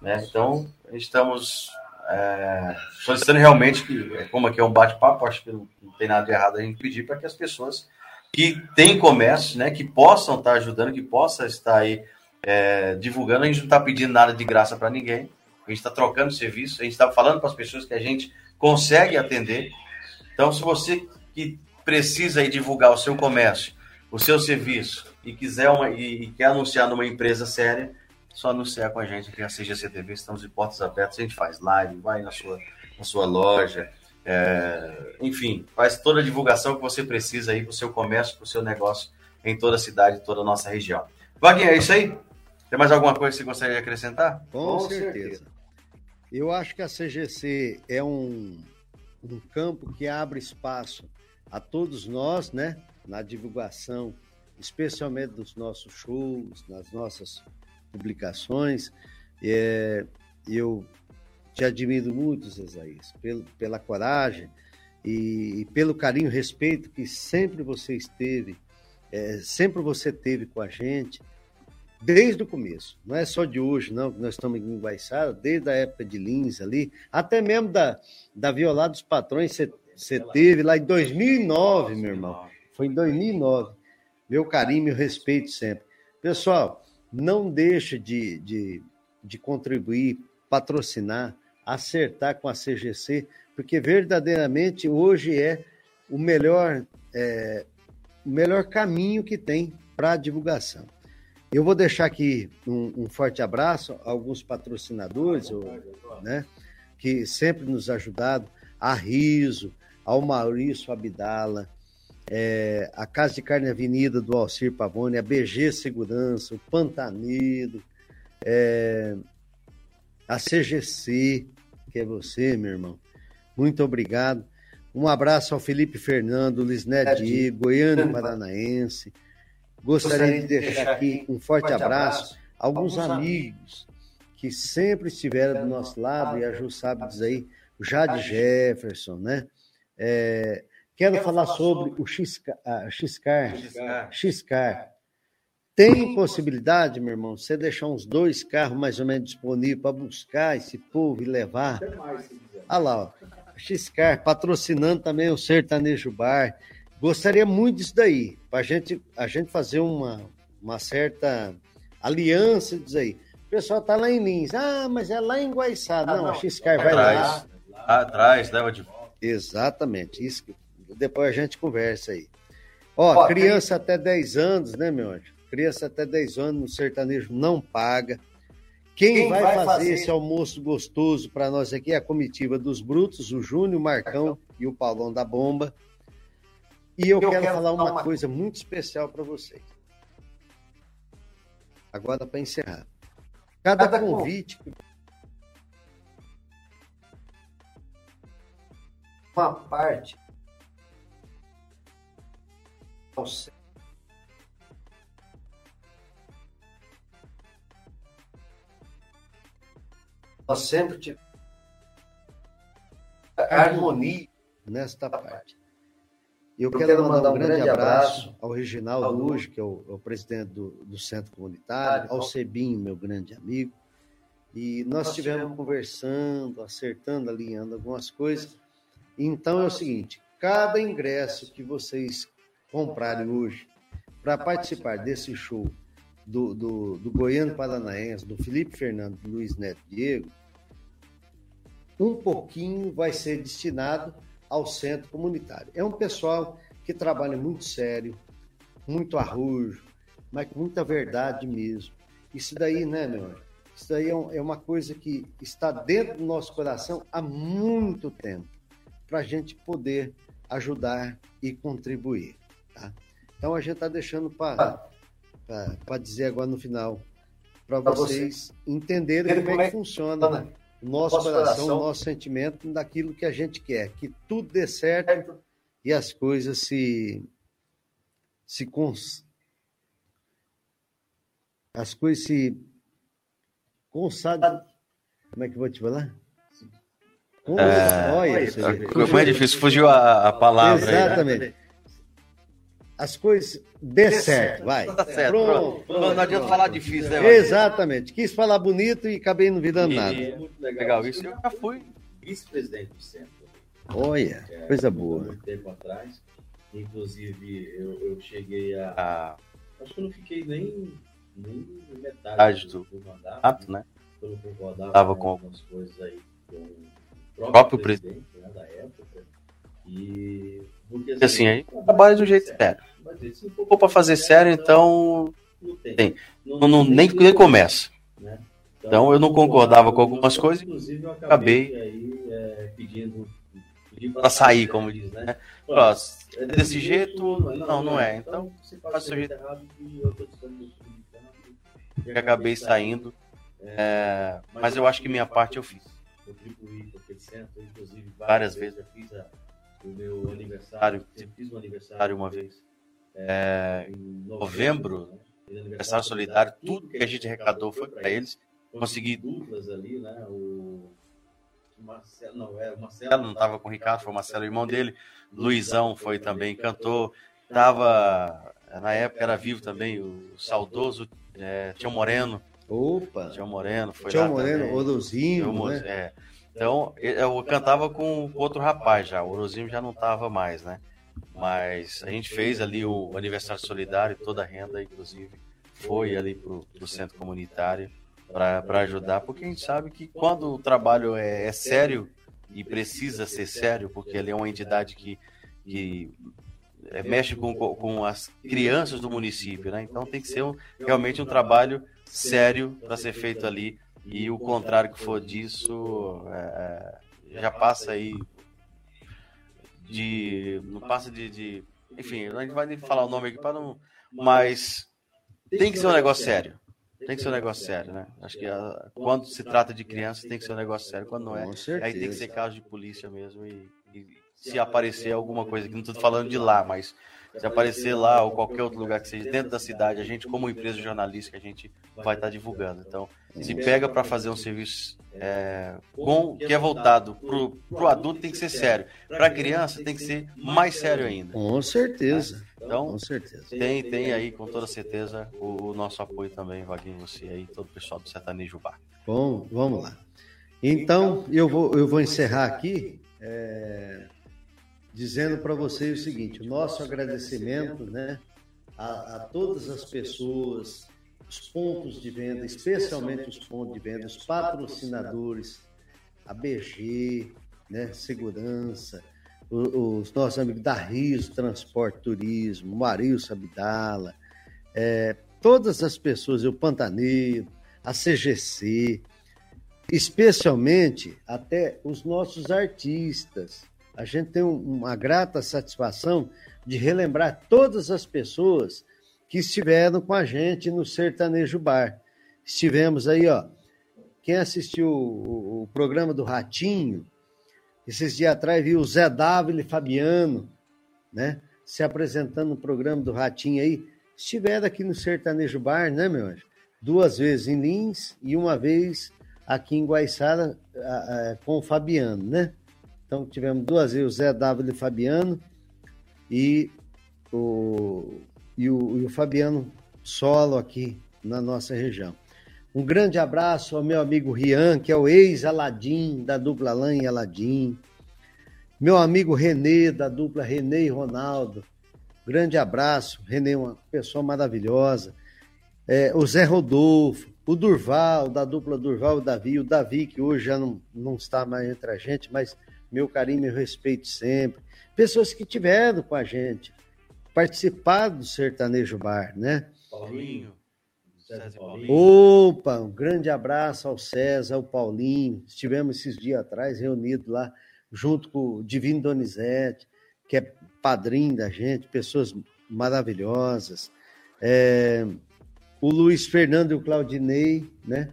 Né? Então, estamos é, solicitando realmente que, é, como aqui é um bate-papo, acho que não, não, tem nada de errado a gente pedir para que as pessoas que têm comércio, né, que possam estar ajudando, que possam estar aí é, divulgando, a gente não está pedindo nada de graça para ninguém, a gente está trocando serviço, a gente está falando para as pessoas que a gente consegue atender. Então, se você que precisa divulgar o seu comércio, o seu serviço e quiser uma, e, e quer anunciar numa empresa séria, só anunciar com a gente aqui na CGCTV, estamos de portas abertas, a gente faz live, vai na sua, na sua loja, é, enfim, faz toda a divulgação que você precisa aí para o seu comércio, para o seu negócio em toda a cidade, toda a nossa região. Vaguinha, é isso aí? Tem mais alguma coisa que você gostaria de acrescentar? Com, com certeza. certeza. Eu acho que a CGC é um, um campo que abre espaço a todos nós, né? Na divulgação, especialmente dos nossos shows, nas nossas publicações. É, eu te admiro muito, Zezaías, pelo, pela coragem e, e, pelo carinho e respeito que sempre você esteve, é, sempre você teve com a gente, desde o começo. Não é só de hoje, não, que nós estamos em Guaiçara, desde a época de Lins ali, até mesmo da, da Violada dos Patrões, você, teve lá em 2009, meu irmão. Foi em 2009. Meu carinho, meu respeito sempre. Pessoal, não deixe de, de, de contribuir, patrocinar, acertar com a CGC, porque verdadeiramente hoje é o melhor, é, o melhor caminho que tem para a divulgação. Eu vou deixar aqui um, um, forte abraço a alguns patrocinadores, né, que sempre nos ajudaram, a Riso, ao Maurício Abdala, é, a Casa de Carne Avenida do Alcir Pavone, a BG Segurança, o Pantaneiro, é, a CGC, que é você, meu irmão. Muito obrigado. Um abraço ao Felipe Fernando, Lisné Diego, Goiânia Paranaense. Gostaria de deixar aqui um forte abraço a alguns amigos que sempre estiveram do nosso lado, e a Ju sabe dizer aí, o Jade Jefferson, né? É, Quero, Quero falar, falar sobre, sobre o uh, Xcar, Xcar. Xcar. Tem possibilidade, meu irmão, você deixar uns dois carros mais ou menos disponíveis para buscar esse povo e levar? Olha lá, ó. Xcar patrocinando também o Sertanejo Bar. Gostaria muito disso daí, para gente, a gente fazer uma, uma certa aliança disso aí. O pessoal tá lá em Lins. Ah, mas é lá em Guaiçada. Ah, não, não, a Xcar vai lá. Lá atrás, leva de volta. Exatamente, isso que depois a gente conversa aí. Ó, Ó criança tem... até 10 anos, né, meu anjo? Criança até 10 anos no sertanejo não paga. Quem, Quem vai, vai fazer, fazer, esse almoço gostoso para nós aqui é a comitiva dos Brutos, o Júnior, o Marcão e o Paulão da Bomba. E eu, eu quero, quero, falar uma, uma coisa muito especial para vocês. Agora, para encerrar. Cada, Cada convite. Uma parte. Nós sempre tivemos harmonia nesta parte. Eu, eu quero, quero mandar um grande abraço ao Reginaldo Luz, que é o, é o presidente do, do, Centro Comunitário, ao Sebim, meu grande amigo. E nós estivemos conversando, acertando, alinhando algumas coisas. Então é o seguinte: cada ingresso que vocês comprarem hoje para participar desse show do, do, do Goiano Paranaense, do Felipe Fernando, do Luiz Neto Diego, um pouquinho vai ser destinado ao centro comunitário. É um pessoal que trabalha muito sério, muito arrojo, mas com muita verdade mesmo. Isso daí, né, meu anjo? Isso daí é, é uma coisa que está dentro do nosso coração há muito tempo, para a gente poder ajudar e contribuir. Tá? Então a gente está deixando para dizer agora no final, para vocês entenderem como, é que funciona o nosso, nosso coração, o nosso sentimento daquilo que a gente quer, que tudo dê certo e as coisas se se cons... as coisas se consagrem. Como é que eu vou te falar? É, Olha, foi difícil, fugiu a, a palavra. Exatamente. Aí, né? As coisas dê certo, vai. Tá certo, pronto, pronto. Não adianta falar difícil, né? Exatamente. Quis falar bonito e acabei não virando nada. É muito legal, legal isso. Eu já fui vice-presidente do centro. Olha, é, coisa boa. Muito tempo atrás. Inclusive, eu, eu cheguei a. Ah. Acho que eu não fiquei nem, nem metade do, do mandato, né? Eu não concordava Tava com algumas coisas aí com o próprio, próprio presidente, presidente né, da época. E. Porque assim, assim aí trabalha do jeito sério. Se for para fazer sério, então. Tem. Não, não, nem, nem começa. Né? Então eu não concordava com algumas coisas e acabei é, pedindo para sair, como diz, né? É desse jeito, não, não é. Então, faz o seu jeito. E acabei saindo. É, mas eu acho que minha parte eu fiz. Várias vezes eu fiz o meu aniversário, fiz um aniversário uma vez é, em novembro, né? aniversário solidário, tudo que a gente arrecadou foi para eles. Consegui duplas ali, né? O Marcelo não é, o Marcelo não estava com o Ricardo, foi o Marcelo, irmão dele. Luizão foi também cantor. Tava na época era vivo também o saudoso é, Tião Moreno. Opa! Tião Moreno foi Tião Moreno, Orozinho, né? É. Então, eu cantava com outro rapaz já, o Orozinho já não estava mais, né? Mas a gente fez ali o aniversário solidário, toda a renda, inclusive, foi ali para o centro comunitário para ajudar, porque a gente sabe que quando o trabalho é, é, sério e precisa ser sério, porque ele é uma entidade que, que é, mexe com, com as crianças do município, né? Então tem que ser um, realmente um trabalho sério para ser feito ali. E o contrário que for disso é, é já passa aí de. Não passa de, de. Enfim, a gente vai nem falar o nome aqui para não. Mas tem que ser um negócio sério. Tem que ser um negócio sério, né? Acho que a, ah, quando se trata de crianças tem que ser um negócio sério. Quando não é, aí tem que ser caso de polícia mesmo. E, e se aparecer alguma coisa, que não estou falando de lá, mas se aparecer lá ou qualquer outro lugar que seja dentro da cidade, a gente, como empresa jornalística, a gente vai estar divulgando. Então, se pega para fazer um serviço é, com, que é voltado para o adulto, tem que ser sério. Para a criança, tem que ser mais sério ainda. Com certeza. Então, com certeza. Tem, tem aí, com toda certeza, o, o nosso apoio também, Vaguinho, você aí, todo o pessoal do Sertanejo Bar. Bom, vamos lá. Então, eu vou, eu vou encerrar aqui. É dizendo para vocês o seguinte: o nosso agradecimento né, a, a, todas as pessoas, os pontos de venda, especialmente os pontos de venda, os patrocinadores, a BG, né, Segurança, os, os nossos amigos da Riso Transporte Turismo, Mario Sabidala, é, todas as pessoas, o Pantaneiro, a CGC, especialmente até os nossos artistas. A gente tem uma grata satisfação de relembrar todas as pessoas que estiveram com a gente no Sertanejo Bar. Estivemos aí, ó. Quem assistiu o, o programa do Ratinho, esses dias atrás viu o Zé Dávila e Fabiano, né? Se apresentando no programa do Ratinho aí. Estiveram aqui no Sertanejo Bar, né, meu anjo? Duas vezes em Lins e uma vez aqui em Guaiçara com o Fabiano, né? Então tivemos duas vezes o Zé Dávila e Fabiano e o, e o, e o Fabiano solo aqui na nossa região. Um grande abraço ao meu amigo Rian, que é o ex-Aladim, da dupla Alain e Aladim. Meu amigo Renê, da dupla Renê e Ronaldo. Grande abraço. Renê, uma pessoa maravilhosa. É, o Zé Rodolfo, o Durval, da dupla Durval e Davi. O Davi, que hoje já não, não está mais entre a gente, mas meu carinho e respeito sempre. Pessoas que tiveram com a gente, participaram do Sertanejo Bar, né? Paulinho. Opa, um grande abraço ao César, ao Paulinho. Estivemos esses dias atrás reunidos lá, junto com o Divino Donizete, que é padrinho da gente, pessoas maravilhosas. É, o Luiz Fernando e o Claudinei, né?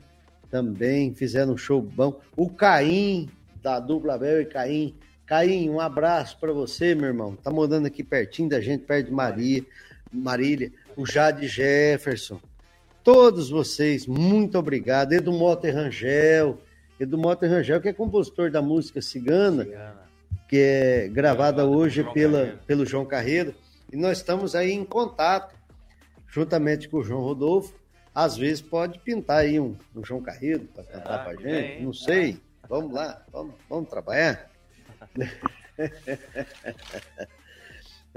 Também fizeram um show bom. O Caim, da dupla Bel e Caim. Caim, um abraço para você, meu irmão. Tá morando aqui pertinho da gente, perto de Maria, Marília. O Jade Jefferson. Todos vocês, muito obrigado. Edu Mota Rangel. Edu Mota Rangel, que é compositor da música Cigana, Cigana. que é gravada hoje pela, pelo João Carreiro. E nós estamos aí em contato, juntamente com o João Rodolfo. Às vezes pode pintar aí um, um João Carreiro para cantar ah, para gente, bem, não sei. Vamos lá, vamos, vamos trabalhar.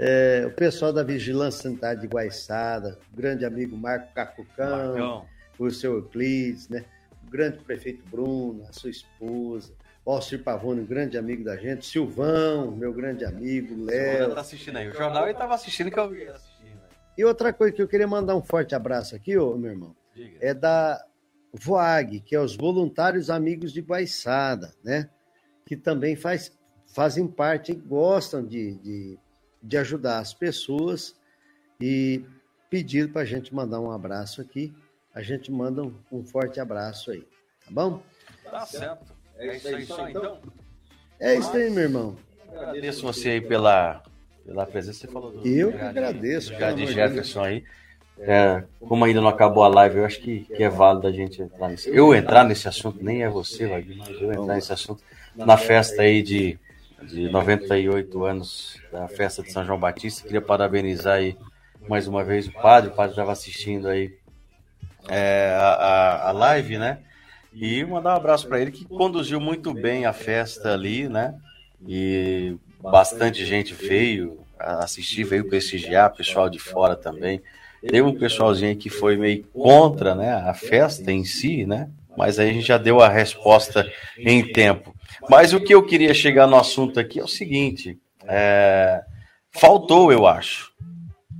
É, o pessoal da Vigilância Sanitária de Guaiçada, o grande amigo Marco Cacucão, Marcão. o seu Euclides, né? o grande prefeito Bruno, a sua esposa, o Alcir Pavone, um grande amigo da gente, Silvão, meu grande amigo, Léo. Tá assistindo aí. O jornal ele estava assistindo que eu vi assistindo. E outra coisa que eu queria mandar um forte abraço aqui, ô, meu irmão, Diga. é da VOAG, que é os Voluntários Amigos de Guaiçada, né? Que também faz, fazem parte e gostam de, de de ajudar as pessoas e pedir para a gente mandar um abraço aqui. A gente manda um, um, forte abraço aí, tá bom? Tá certo. É isso aí, só, então? É isso aí, meu irmão. Agradeço você aí pela, pela presença. Você falou do. Eu que agradeço. Já de Jefferson aí. É, como ainda não acabou a live, eu acho que, que é válido a gente entrar nesse. Eu entrar nesse assunto, nem é você, Wagner, mas eu entrar nesse assunto na festa aí de de 98 anos da festa de São João Batista. Queria parabenizar aí mais uma vez o padre. O padre estava assistindo aí é, a, a live, né? E mandar um abraço para ele que conduziu muito bem a festa ali, né? E bastante gente veio assistir, veio prestigiar, pessoal de fora também. Teve um pessoalzinho que foi meio contra, né, a festa em si, né? Mas aí a gente já deu a resposta em tempo. Mas o que eu queria chegar no assunto aqui é o seguinte: é, faltou, eu acho,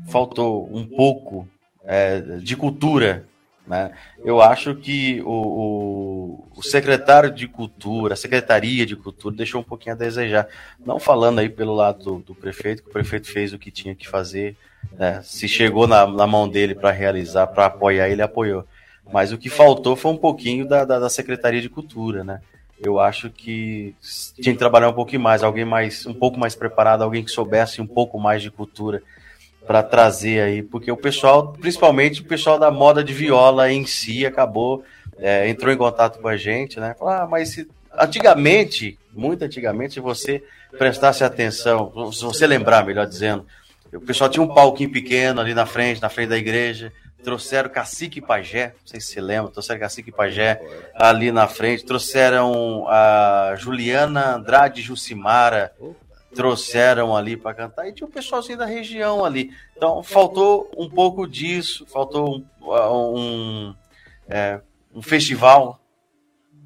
faltou um pouco é, de cultura. Né? Eu acho que o, o, o, secretário de Cultura, a Secretaria de Cultura, deixou um pouquinho a desejar. Não falando aí pelo lado do, do prefeito, que o prefeito fez o que tinha que fazer. Né? Se chegou na, na mão dele para realizar, para apoiar, ele apoiou. Mas o que faltou foi um pouquinho da, da, da Secretaria de Cultura, né? eu acho que tinha que trabalhar um pouquinho mais, alguém mais, um pouco mais preparado, alguém que soubesse um pouco mais de cultura para trazer aí, porque o pessoal, principalmente o pessoal da moda de viola em si, acabou, é, entrou em contato com a gente, né? Falou, ah, mas se, antigamente, muito antigamente, se você prestasse atenção, se você lembrar, melhor dizendo, o pessoal tinha um palquinho pequeno ali na frente, na frente da igreja, trouxeram Cacique e Pajé, não sei se você lembra, trouxeram Cacique e Pajé ali na frente, trouxeram a Juliana Andrade Jucimara, trouxeram ali para cantar, e tinha um pessoalzinho da região ali. Então, faltou um pouco disso, faltou um, um, é, um festival,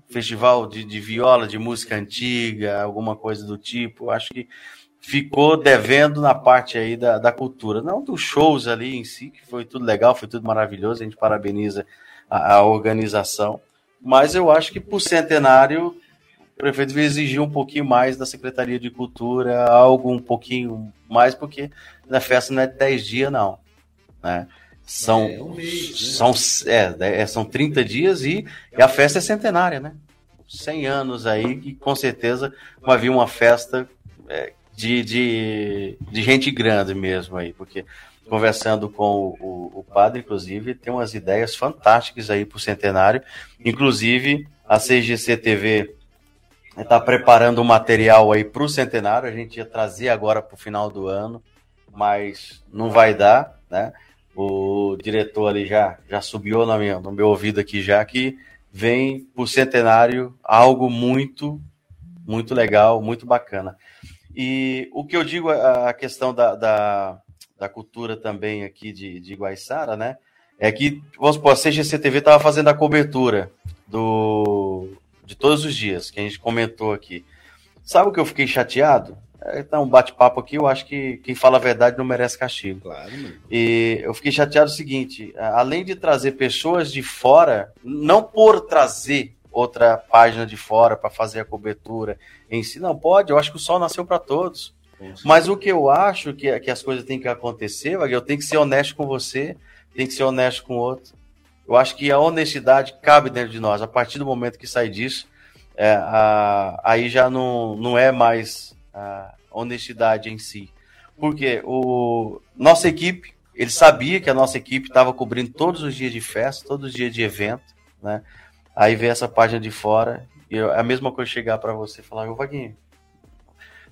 festival de, de viola, de música antiga, alguma coisa do tipo. Acho que ficou devendo na parte aí da, da cultura, não dos shows ali em si, que foi tudo legal, foi tudo maravilhoso, a gente parabeniza a, a organização, mas eu acho que por centenário o prefeito vai exigir um pouquinho mais da Secretaria de Cultura, algo um pouquinho mais, porque na festa não é 10 dias, não. Né? São, é, um mês, né? são, é, é, são 30 dias e, e a festa é centenária, né? 100 anos aí, e com certeza vai vir uma festa é, de, de, de gente grande mesmo aí, porque conversando com o, o, padre, inclusive, tem umas ideias fantásticas aí para o centenário. Inclusive, a CGC TV está preparando um material aí para o centenário. A gente ia trazer agora para o final do ano, mas não vai dar, né? O diretor ali já, já subiu no meu, no meu ouvido aqui já que vem para o centenário algo muito, muito legal, muito bacana. E o que eu digo, a questão da, da, da cultura também aqui de, de Guaiçara, né? É que, vamos supor, a CGCTV estava fazendo a cobertura do, de todos os dias, que a gente comentou aqui. Sabe o que eu fiquei chateado? É, tá um bate-papo aqui, eu acho que quem fala a verdade não merece castigo. Claro, mano. E eu fiquei chateado o seguinte: além de trazer pessoas de fora, não por trazer outra página de fora para fazer a cobertura em si. Não pode, eu acho que o sol nasceu para todos. Mas o que eu acho que, que as coisas têm que acontecer, eu tenho que ser honesto com você, tem que ser honesto com o outro. Eu acho que a honestidade cabe dentro de nós. A partir do momento que sai disso, é, a, aí já não, não é mais a honestidade em si. Porque o, nossa equipe, ele sabia que a nossa equipe estava cobrindo todos os dias de festa, todos os dias de evento, né? Aí vê essa página de fora, e é a mesma coisa chegar para você e falar, ô Vaguinho,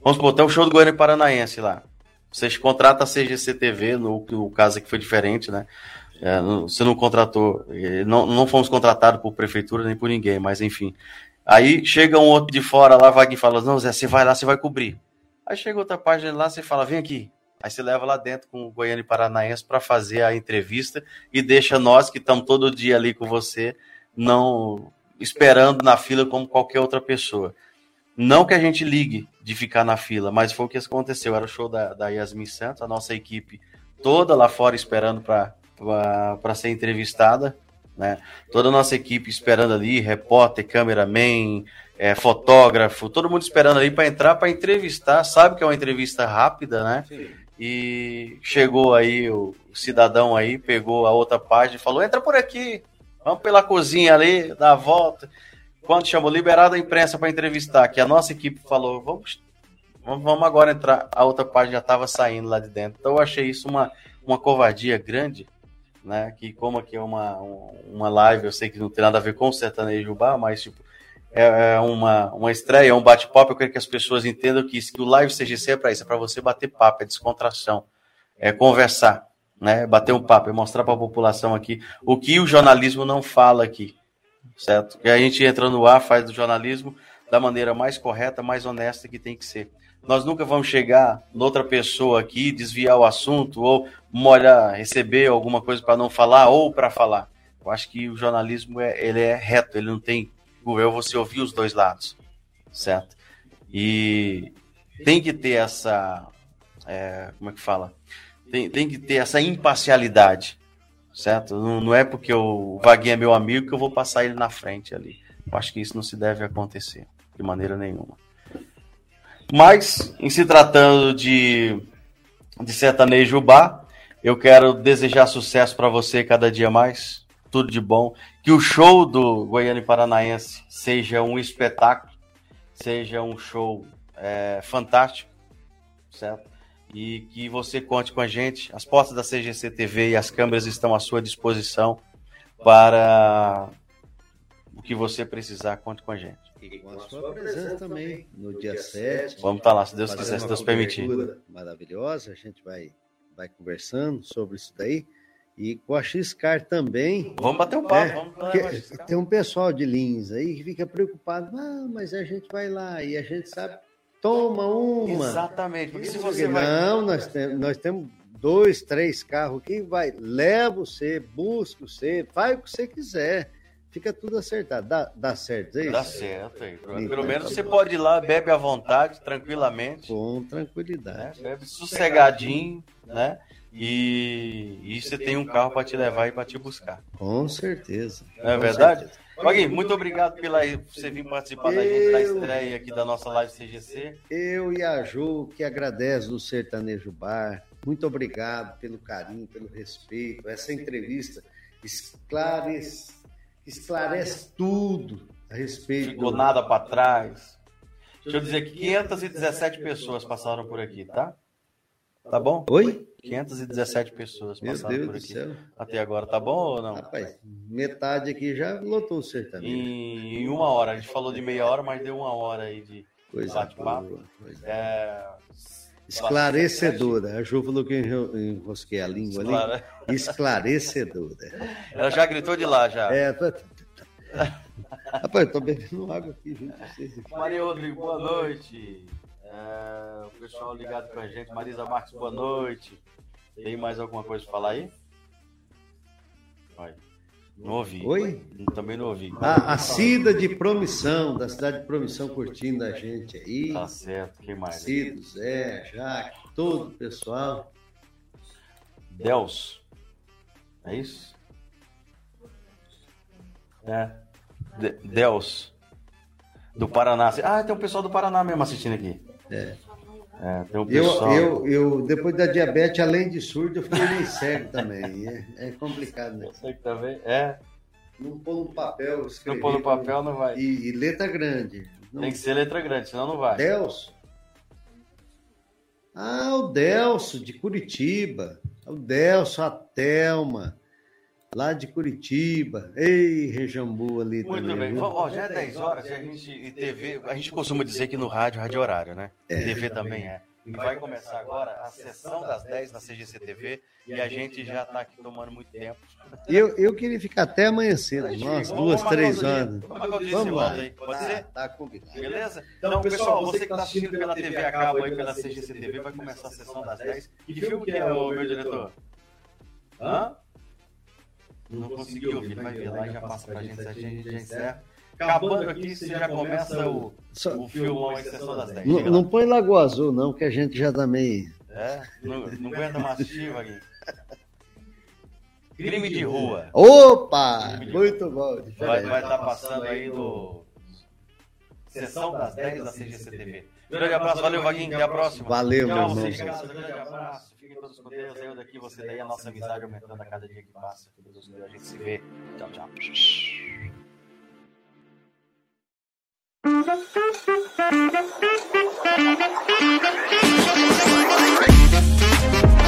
vamos botar o show do Goiânia Paranaense lá. Vocês contratam a CGC TV, no, no caso aqui foi diferente, né? É, você não contratou, não, não fomos contratados por prefeitura nem por ninguém, mas enfim. Aí chega um outro de fora lá, Vaguinho fala, não, Zé, você vai lá, você vai cobrir. Aí chega outra página lá, você fala, vem aqui. Aí você leva lá dentro com o Goiânia Paranaense para fazer a entrevista e deixa nós que estamos todo dia ali com você não esperando na fila como qualquer outra pessoa. Não que a gente ligue de ficar na fila, mas foi o que aconteceu. Era o show da, da Yasmin Santos, a nossa equipe toda lá fora esperando para ser entrevistada. Né? Toda a nossa equipe esperando ali, repórter, cameraman, é, fotógrafo, todo mundo esperando ali para entrar para entrevistar. Sabe que é uma entrevista rápida, né? Sim. E chegou aí o cidadão aí, pegou a outra página e falou: entra por aqui. Vamos pela cozinha ali, dar a volta. Quando chamou liberado a imprensa para entrevistar, que a nossa equipe falou, vamos, vamos agora entrar. A outra página já estava saindo lá de dentro. Então eu achei isso uma, uma covardia grande, né? Que como aqui é uma, uma live, eu sei que não tem nada a ver com o sertanejo bar, mas tipo, é, é uma, uma estreia, é um bate-papo. Eu quero que as pessoas entendam que, que o live CGC é para isso, é para você bater papo, é descontração, é conversar né? Bater um papo e mostrar para a população aqui o que o jornalismo não fala aqui, certo? E a gente entra no ar, faz o jornalismo da maneira mais correta, mais honesta que tem que ser. Nós nunca vamos chegar noutra pessoa aqui, desviar o assunto ou molhar, receber alguma coisa para não falar ou para falar. Eu acho que o jornalismo é, ele é reto, ele não tem eu você ouvir os dois lados, certo? E tem que ter essa, é, como é que fala? Tem, tem que ter essa imparcialidade, certo? Não, não é porque o Vaguinho é meu amigo que eu vou passar ele na frente ali. Eu acho que isso não se deve acontecer de maneira nenhuma. Mas, em se tratando de, de sertanejo bar, eu quero desejar sucesso para você cada dia mais, tudo de bom. Que o show do Goiânia Paranaense seja um espetáculo, seja um show é, fantástico, certo? E que você conte com a gente. As portas da CGC TV e as câmeras estão à sua disposição para o que você precisar, conte com a gente. E com a sua presença também no dia 7. Vamos estar lá, se Deus quiser, se Deus permitir. Maravilhosa, a gente vai, vai conversando sobre isso daí. E com a Xcar também. Vamos bater um papo. É, vamos tem um pessoal de Lins aí que fica preocupado. Ah, mas a gente vai lá e a gente sabe toma uma. Exatamente. Porque se você vai... Não, nós, tem, nós temos dois, três carros aqui, vai, leva você, busca você, faz o que você quiser. fica tudo acertado. Dá, dá certo, é isso? Dá certo aí. Pelo então, menos tá você pode ir lá, bebe à vontade, tranquilamente. Com tranquilidade. Né? Bebe sossegadinho, né? E, e você tem um carro para te levar e para te buscar. Com certeza. Não é verdade? Magui, muito obrigado pela você vir participar eu, da gente da estreia aqui da nossa live CGC. Eu e a Ju que agradece o Sertanejo Bar. Muito obrigado pelo carinho, pelo respeito. Essa entrevista esclarece, esclarece tudo a respeito. Ficou nada para trás. Deixa eu dizer que 517 pessoas passaram por aqui, tá? Tá bom? Oi? 517 pessoas passaram por aqui. Até agora, tá bom ou não? Rapaz, metade aqui já lotou o sertanejo. Em, em uma hora, a gente falou de meia hora, mas deu uma hora aí de bate-papo. É. é... Esclarecedora. A Ju falou que eu enrosquei a língua ali. Esclarecedora. Ela já gritou de lá, já. É, tô... Rapaz, eu tô bebendo água aqui junto com vocês. Maria Rodrigo, boa noite. É, o pessoal ligado com a gente. Marisa Marques, boa noite. Tem mais alguma coisa para falar aí? Oi. Não ouvi. Oi? Também não ouvi. A, a Cida de Promissão, da cidade de Promissão, curtindo a gente aí. Tá certo. Quem mais? Cido, Zé, Jaque, todo o pessoal. Deus. É isso? É. De Deus. Do Paraná. Ah, tem um pessoal do Paraná mesmo assistindo aqui. É. É, um eu, eu, eu, depois da diabetes, além de surdo, eu fiquei meio cego também. É, é complicado, né? Você também? É. Não pôr no papel. Não pôr no papel, não vai. E, e letra grande. Não... Tem que ser letra grande, senão não vai. Delso. Ah, o Delso, de Curitiba. O Delso, a Thelma lá de Curitiba. Ei, região boa ali Muito também. bem. Ó, já é 10 horas e a gente, e TV, a gente costuma dizer que no rádio, rádio horário, né? É, TV também é. E vai começar agora a sessão das 10 na CGC TV e a gente já está aqui tomando muito tempo. Eu, eu queria ficar até amanhecer, umas duas, três horas. Vamos lá. Aí. Pode tá, ser? Tá combinado. Beleza? Então, pessoal, você que está assistindo pela TV a cabo aí, pela CGC TV, vai começar a sessão das 10. Que filme que é, o meu diretor? Hã? Não conseguiu ouvir, vai ver lá e já passa pra gente a gente já encerra. Acabando aqui, você já começa o, o filme em sessão das 10. Não, não põe Lagoa Azul, não, que a gente já tá meio. É? Não, não aguenta mastigo aqui. Crime de rua. Opa! De muito rua. bom. Vai estar tá passando aí no. Sessão das 10 da CGCTV. Grande abraço, valeu, Vaguinho. Até a próxima. Valeu, meu irmão. Grande abraço. Fiquem todos com Deus. Saindo daqui, você daí, a nossa amizade aumentando a cada dia que passa. Que Deus nos. A gente se vê. Tchau, tchau. Thank you.